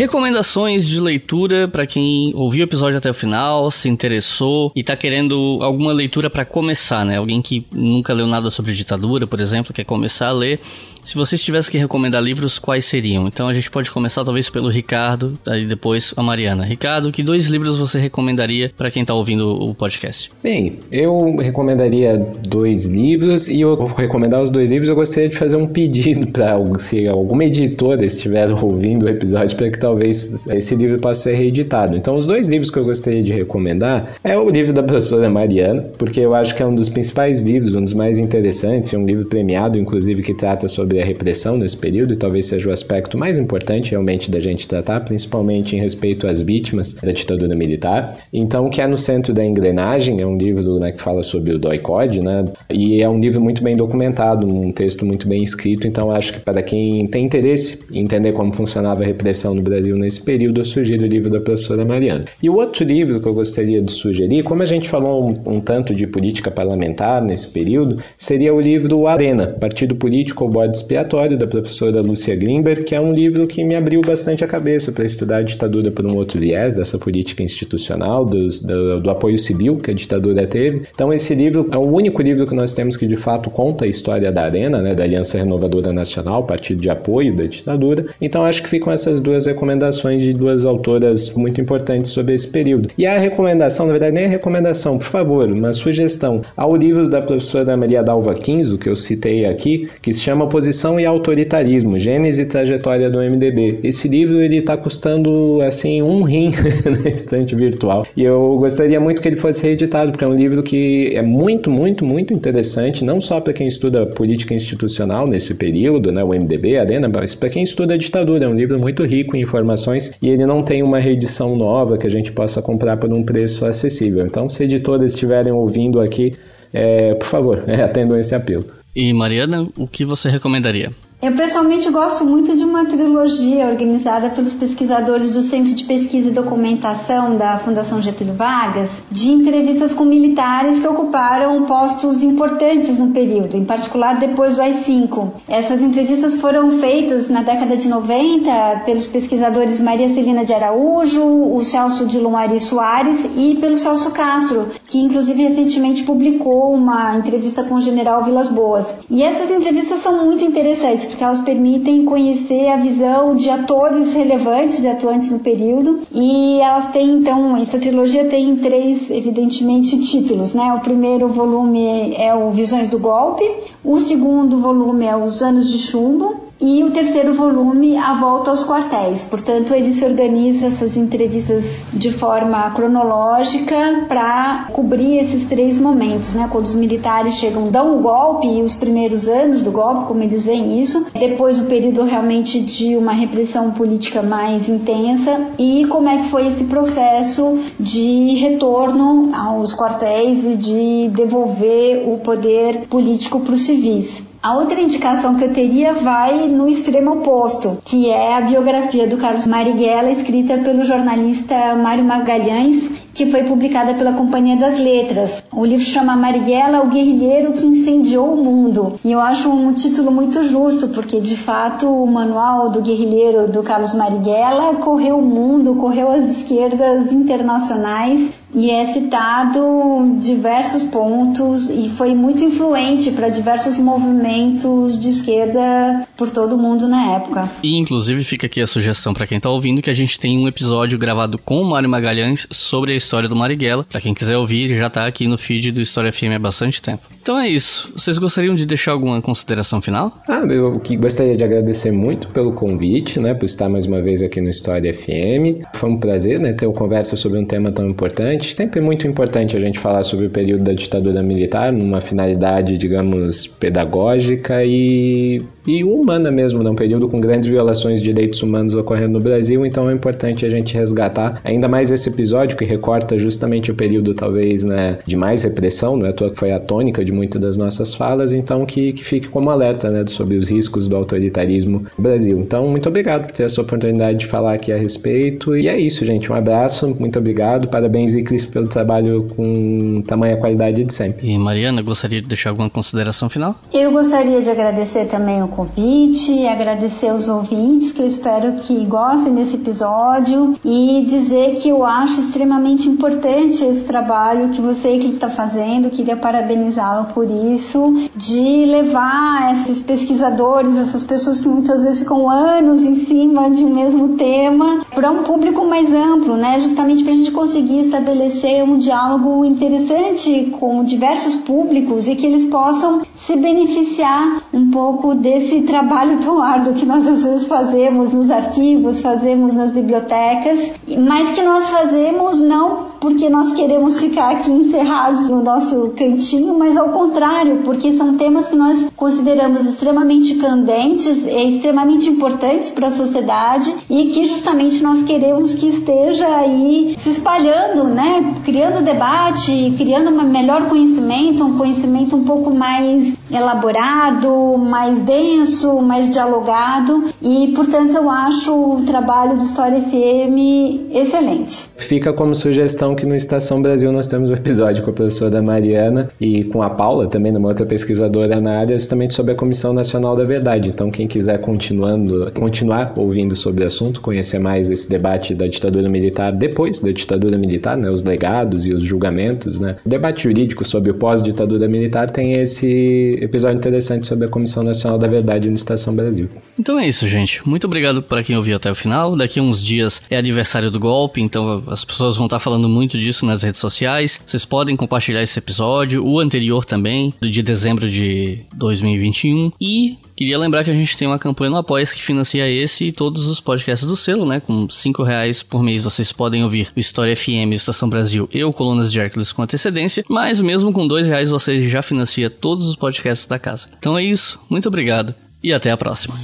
Recomendações de leitura para quem ouviu o episódio até o final, se interessou e tá querendo alguma leitura para começar, né? Alguém que nunca leu nada sobre ditadura, por exemplo, quer começar a ler. Se vocês tivessem que recomendar livros, quais seriam? Então a gente pode começar talvez pelo Ricardo, aí depois a Mariana. Ricardo, que dois livros você recomendaria para quem está ouvindo o podcast? Bem, eu recomendaria dois livros e eu vou recomendar os dois livros. Eu gostaria de fazer um pedido para se alguma editora estiver ouvindo o episódio para que talvez esse livro possa ser reeditado. Então, os dois livros que eu gostaria de recomendar é o livro da professora Mariana, porque eu acho que é um dos principais livros, um dos mais interessantes, é um livro premiado, inclusive, que trata sobre sobre a repressão nesse período e talvez seja o aspecto mais importante realmente da gente tratar, principalmente em respeito às vítimas da ditadura militar. Então, que é no centro da engrenagem, é um livro né, que fala sobre o DOI-CODE, né? E é um livro muito bem documentado, um texto muito bem escrito, então acho que para quem tem interesse em entender como funcionava a repressão no Brasil nesse período, eu sugiro o livro da professora Mariana. E o outro livro que eu gostaria de sugerir, como a gente falou um, um tanto de política parlamentar nesse período, seria o livro Arena, Partido Político ou Bode Expiatório, da professora Lúcia Grimberg, que é um livro que me abriu bastante a cabeça para estudar a ditadura por um outro viés, dessa política institucional, dos, do, do apoio civil que a ditadura teve. Então, esse livro é o único livro que nós temos que, de fato, conta a história da Arena, né, da Aliança Renovadora Nacional, partido de apoio da ditadura. Então, acho que ficam essas duas recomendações de duas autoras muito importantes sobre esse período. E a recomendação, na verdade, nem a recomendação, por favor, uma sugestão ao livro da professora Maria Dalva Quinzo, que eu citei aqui, que se chama Oposição e Autoritarismo, Gênese e Trajetória do MDB. Esse livro ele está custando assim um rim na estante virtual e eu gostaria muito que ele fosse reeditado porque é um livro que é muito, muito, muito interessante, não só para quem estuda política institucional nesse período, né, o MDB, a Arena, mas para quem estuda ditadura. É um livro muito rico em informações e ele não tem uma reedição nova que a gente possa comprar por um preço acessível. Então, se editoras estiverem ouvindo aqui, é, por favor, é, atendam esse apelo. E Mariana, o que você recomendaria? Eu pessoalmente gosto muito de uma trilogia organizada pelos pesquisadores do Centro de Pesquisa e Documentação da Fundação Getúlio Vargas, de entrevistas com militares que ocuparam postos importantes no período, em particular depois do AI-5. Essas entrevistas foram feitas na década de 90 pelos pesquisadores Maria Celina de Araújo, o Celso de Lumari Soares e pelo Celso Castro, que inclusive recentemente publicou uma entrevista com o general Vilas Boas. E essas entrevistas são muito interessantes porque elas permitem conhecer a visão de atores relevantes e atuantes no período. E elas têm, então, essa trilogia tem três, evidentemente, títulos, né? O primeiro volume é o Visões do Golpe, o segundo volume é Os Anos de Chumbo, e o terceiro volume, A Volta aos Quartéis. Portanto, ele se organiza essas entrevistas de forma cronológica para cobrir esses três momentos, né? Quando os militares chegam, dão o golpe e os primeiros anos do golpe, como eles veem isso. Depois, o período realmente de uma repressão política mais intensa e como é que foi esse processo de retorno aos quartéis e de devolver o poder político para os civis. A outra indicação que eu teria vai no extremo oposto, que é a biografia do Carlos Marighella, escrita pelo jornalista Mário Magalhães, que foi publicada pela Companhia das Letras. O livro chama Marighella, o guerrilheiro que incendiou o mundo. E eu acho um título muito justo, porque de fato o manual do guerrilheiro do Carlos Marighella correu o mundo, correu as esquerdas internacionais e é citado diversos pontos e foi muito influente para diversos movimentos de esquerda por todo o mundo na época. E inclusive fica aqui a sugestão para quem está ouvindo que a gente tem um episódio gravado com o Mário Magalhães sobre a história do Marighella. Para quem quiser ouvir, já está aqui no feed do História FM há bastante tempo. Então é isso. Vocês gostariam de deixar alguma consideração final? Ah, eu gostaria de agradecer muito pelo convite, né, por estar mais uma vez aqui no História FM. Foi um prazer, né, ter uma conversa sobre um tema tão importante. Sempre é muito importante a gente falar sobre o período da ditadura militar, numa finalidade, digamos, pedagógica e e humana mesmo, num período com grandes violações de direitos humanos ocorrendo no Brasil, então é importante a gente resgatar ainda mais esse episódio que recorta justamente o período talvez né, de mais repressão, não é que foi a tônica de muitas das nossas falas, então que, que fique como alerta né, sobre os riscos do autoritarismo no Brasil. Então, muito obrigado por ter essa oportunidade de falar aqui a respeito, e é isso, gente, um abraço, muito obrigado, parabéns Iclis pelo trabalho com tamanha qualidade de sempre. E Mariana, gostaria de deixar alguma consideração final? Eu gostaria de agradecer também o convite, agradecer aos ouvintes, que eu espero que gostem desse episódio e dizer que eu acho extremamente importante esse trabalho que você que está fazendo, queria parabenizá-lo por isso, de levar esses pesquisadores, essas pessoas que muitas vezes ficam anos em cima de um mesmo tema, para um público mais amplo, né? Justamente para a gente conseguir estabelecer um diálogo interessante com diversos públicos e que eles possam se beneficiar um pouco desse trabalho tão árduo que nós às vezes fazemos nos arquivos, fazemos nas bibliotecas, mas que nós fazemos não porque nós queremos ficar aqui encerrados no nosso cantinho, mas ao contrário, porque são temas que nós consideramos extremamente candentes extremamente importantes para a sociedade e que justamente nós queremos que esteja aí se espalhando, né, criando debate, criando um melhor conhecimento, um conhecimento um pouco mais elaborado, mais denso, mais dialogado e, portanto, eu acho o trabalho do História FM excelente. Fica como sugestão que no Estação Brasil nós temos um episódio com a professora Mariana e com a Paula, também uma outra pesquisadora na área, justamente sobre a Comissão Nacional da Verdade. Então, quem quiser continuando, continuar ouvindo sobre o assunto, conhecer mais esse debate da ditadura militar depois da ditadura militar, né, os legados e os julgamentos, né, o debate jurídico sobre o pós-ditadura militar tem esse episódio interessante sobre a Comissão Nacional da Verdade no Estação Brasil. Então é isso, gente. Muito obrigado para quem ouviu até o final. Daqui a uns dias é aniversário do golpe, então as pessoas vão estar falando muito disso nas redes sociais. Vocês podem compartilhar esse episódio, o anterior também, de dezembro de 2021. E Queria lembrar que a gente tem uma campanha no apoia que financia esse e todos os podcasts do selo, né? Com 5 reais por mês vocês podem ouvir o História FM, Estação Brasil e o Colunas de Hércules com antecedência, mas mesmo com 2 reais você já financia todos os podcasts da casa. Então é isso, muito obrigado e até a próxima.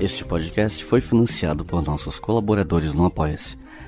Este podcast foi financiado por nossos colaboradores no Apoia-se.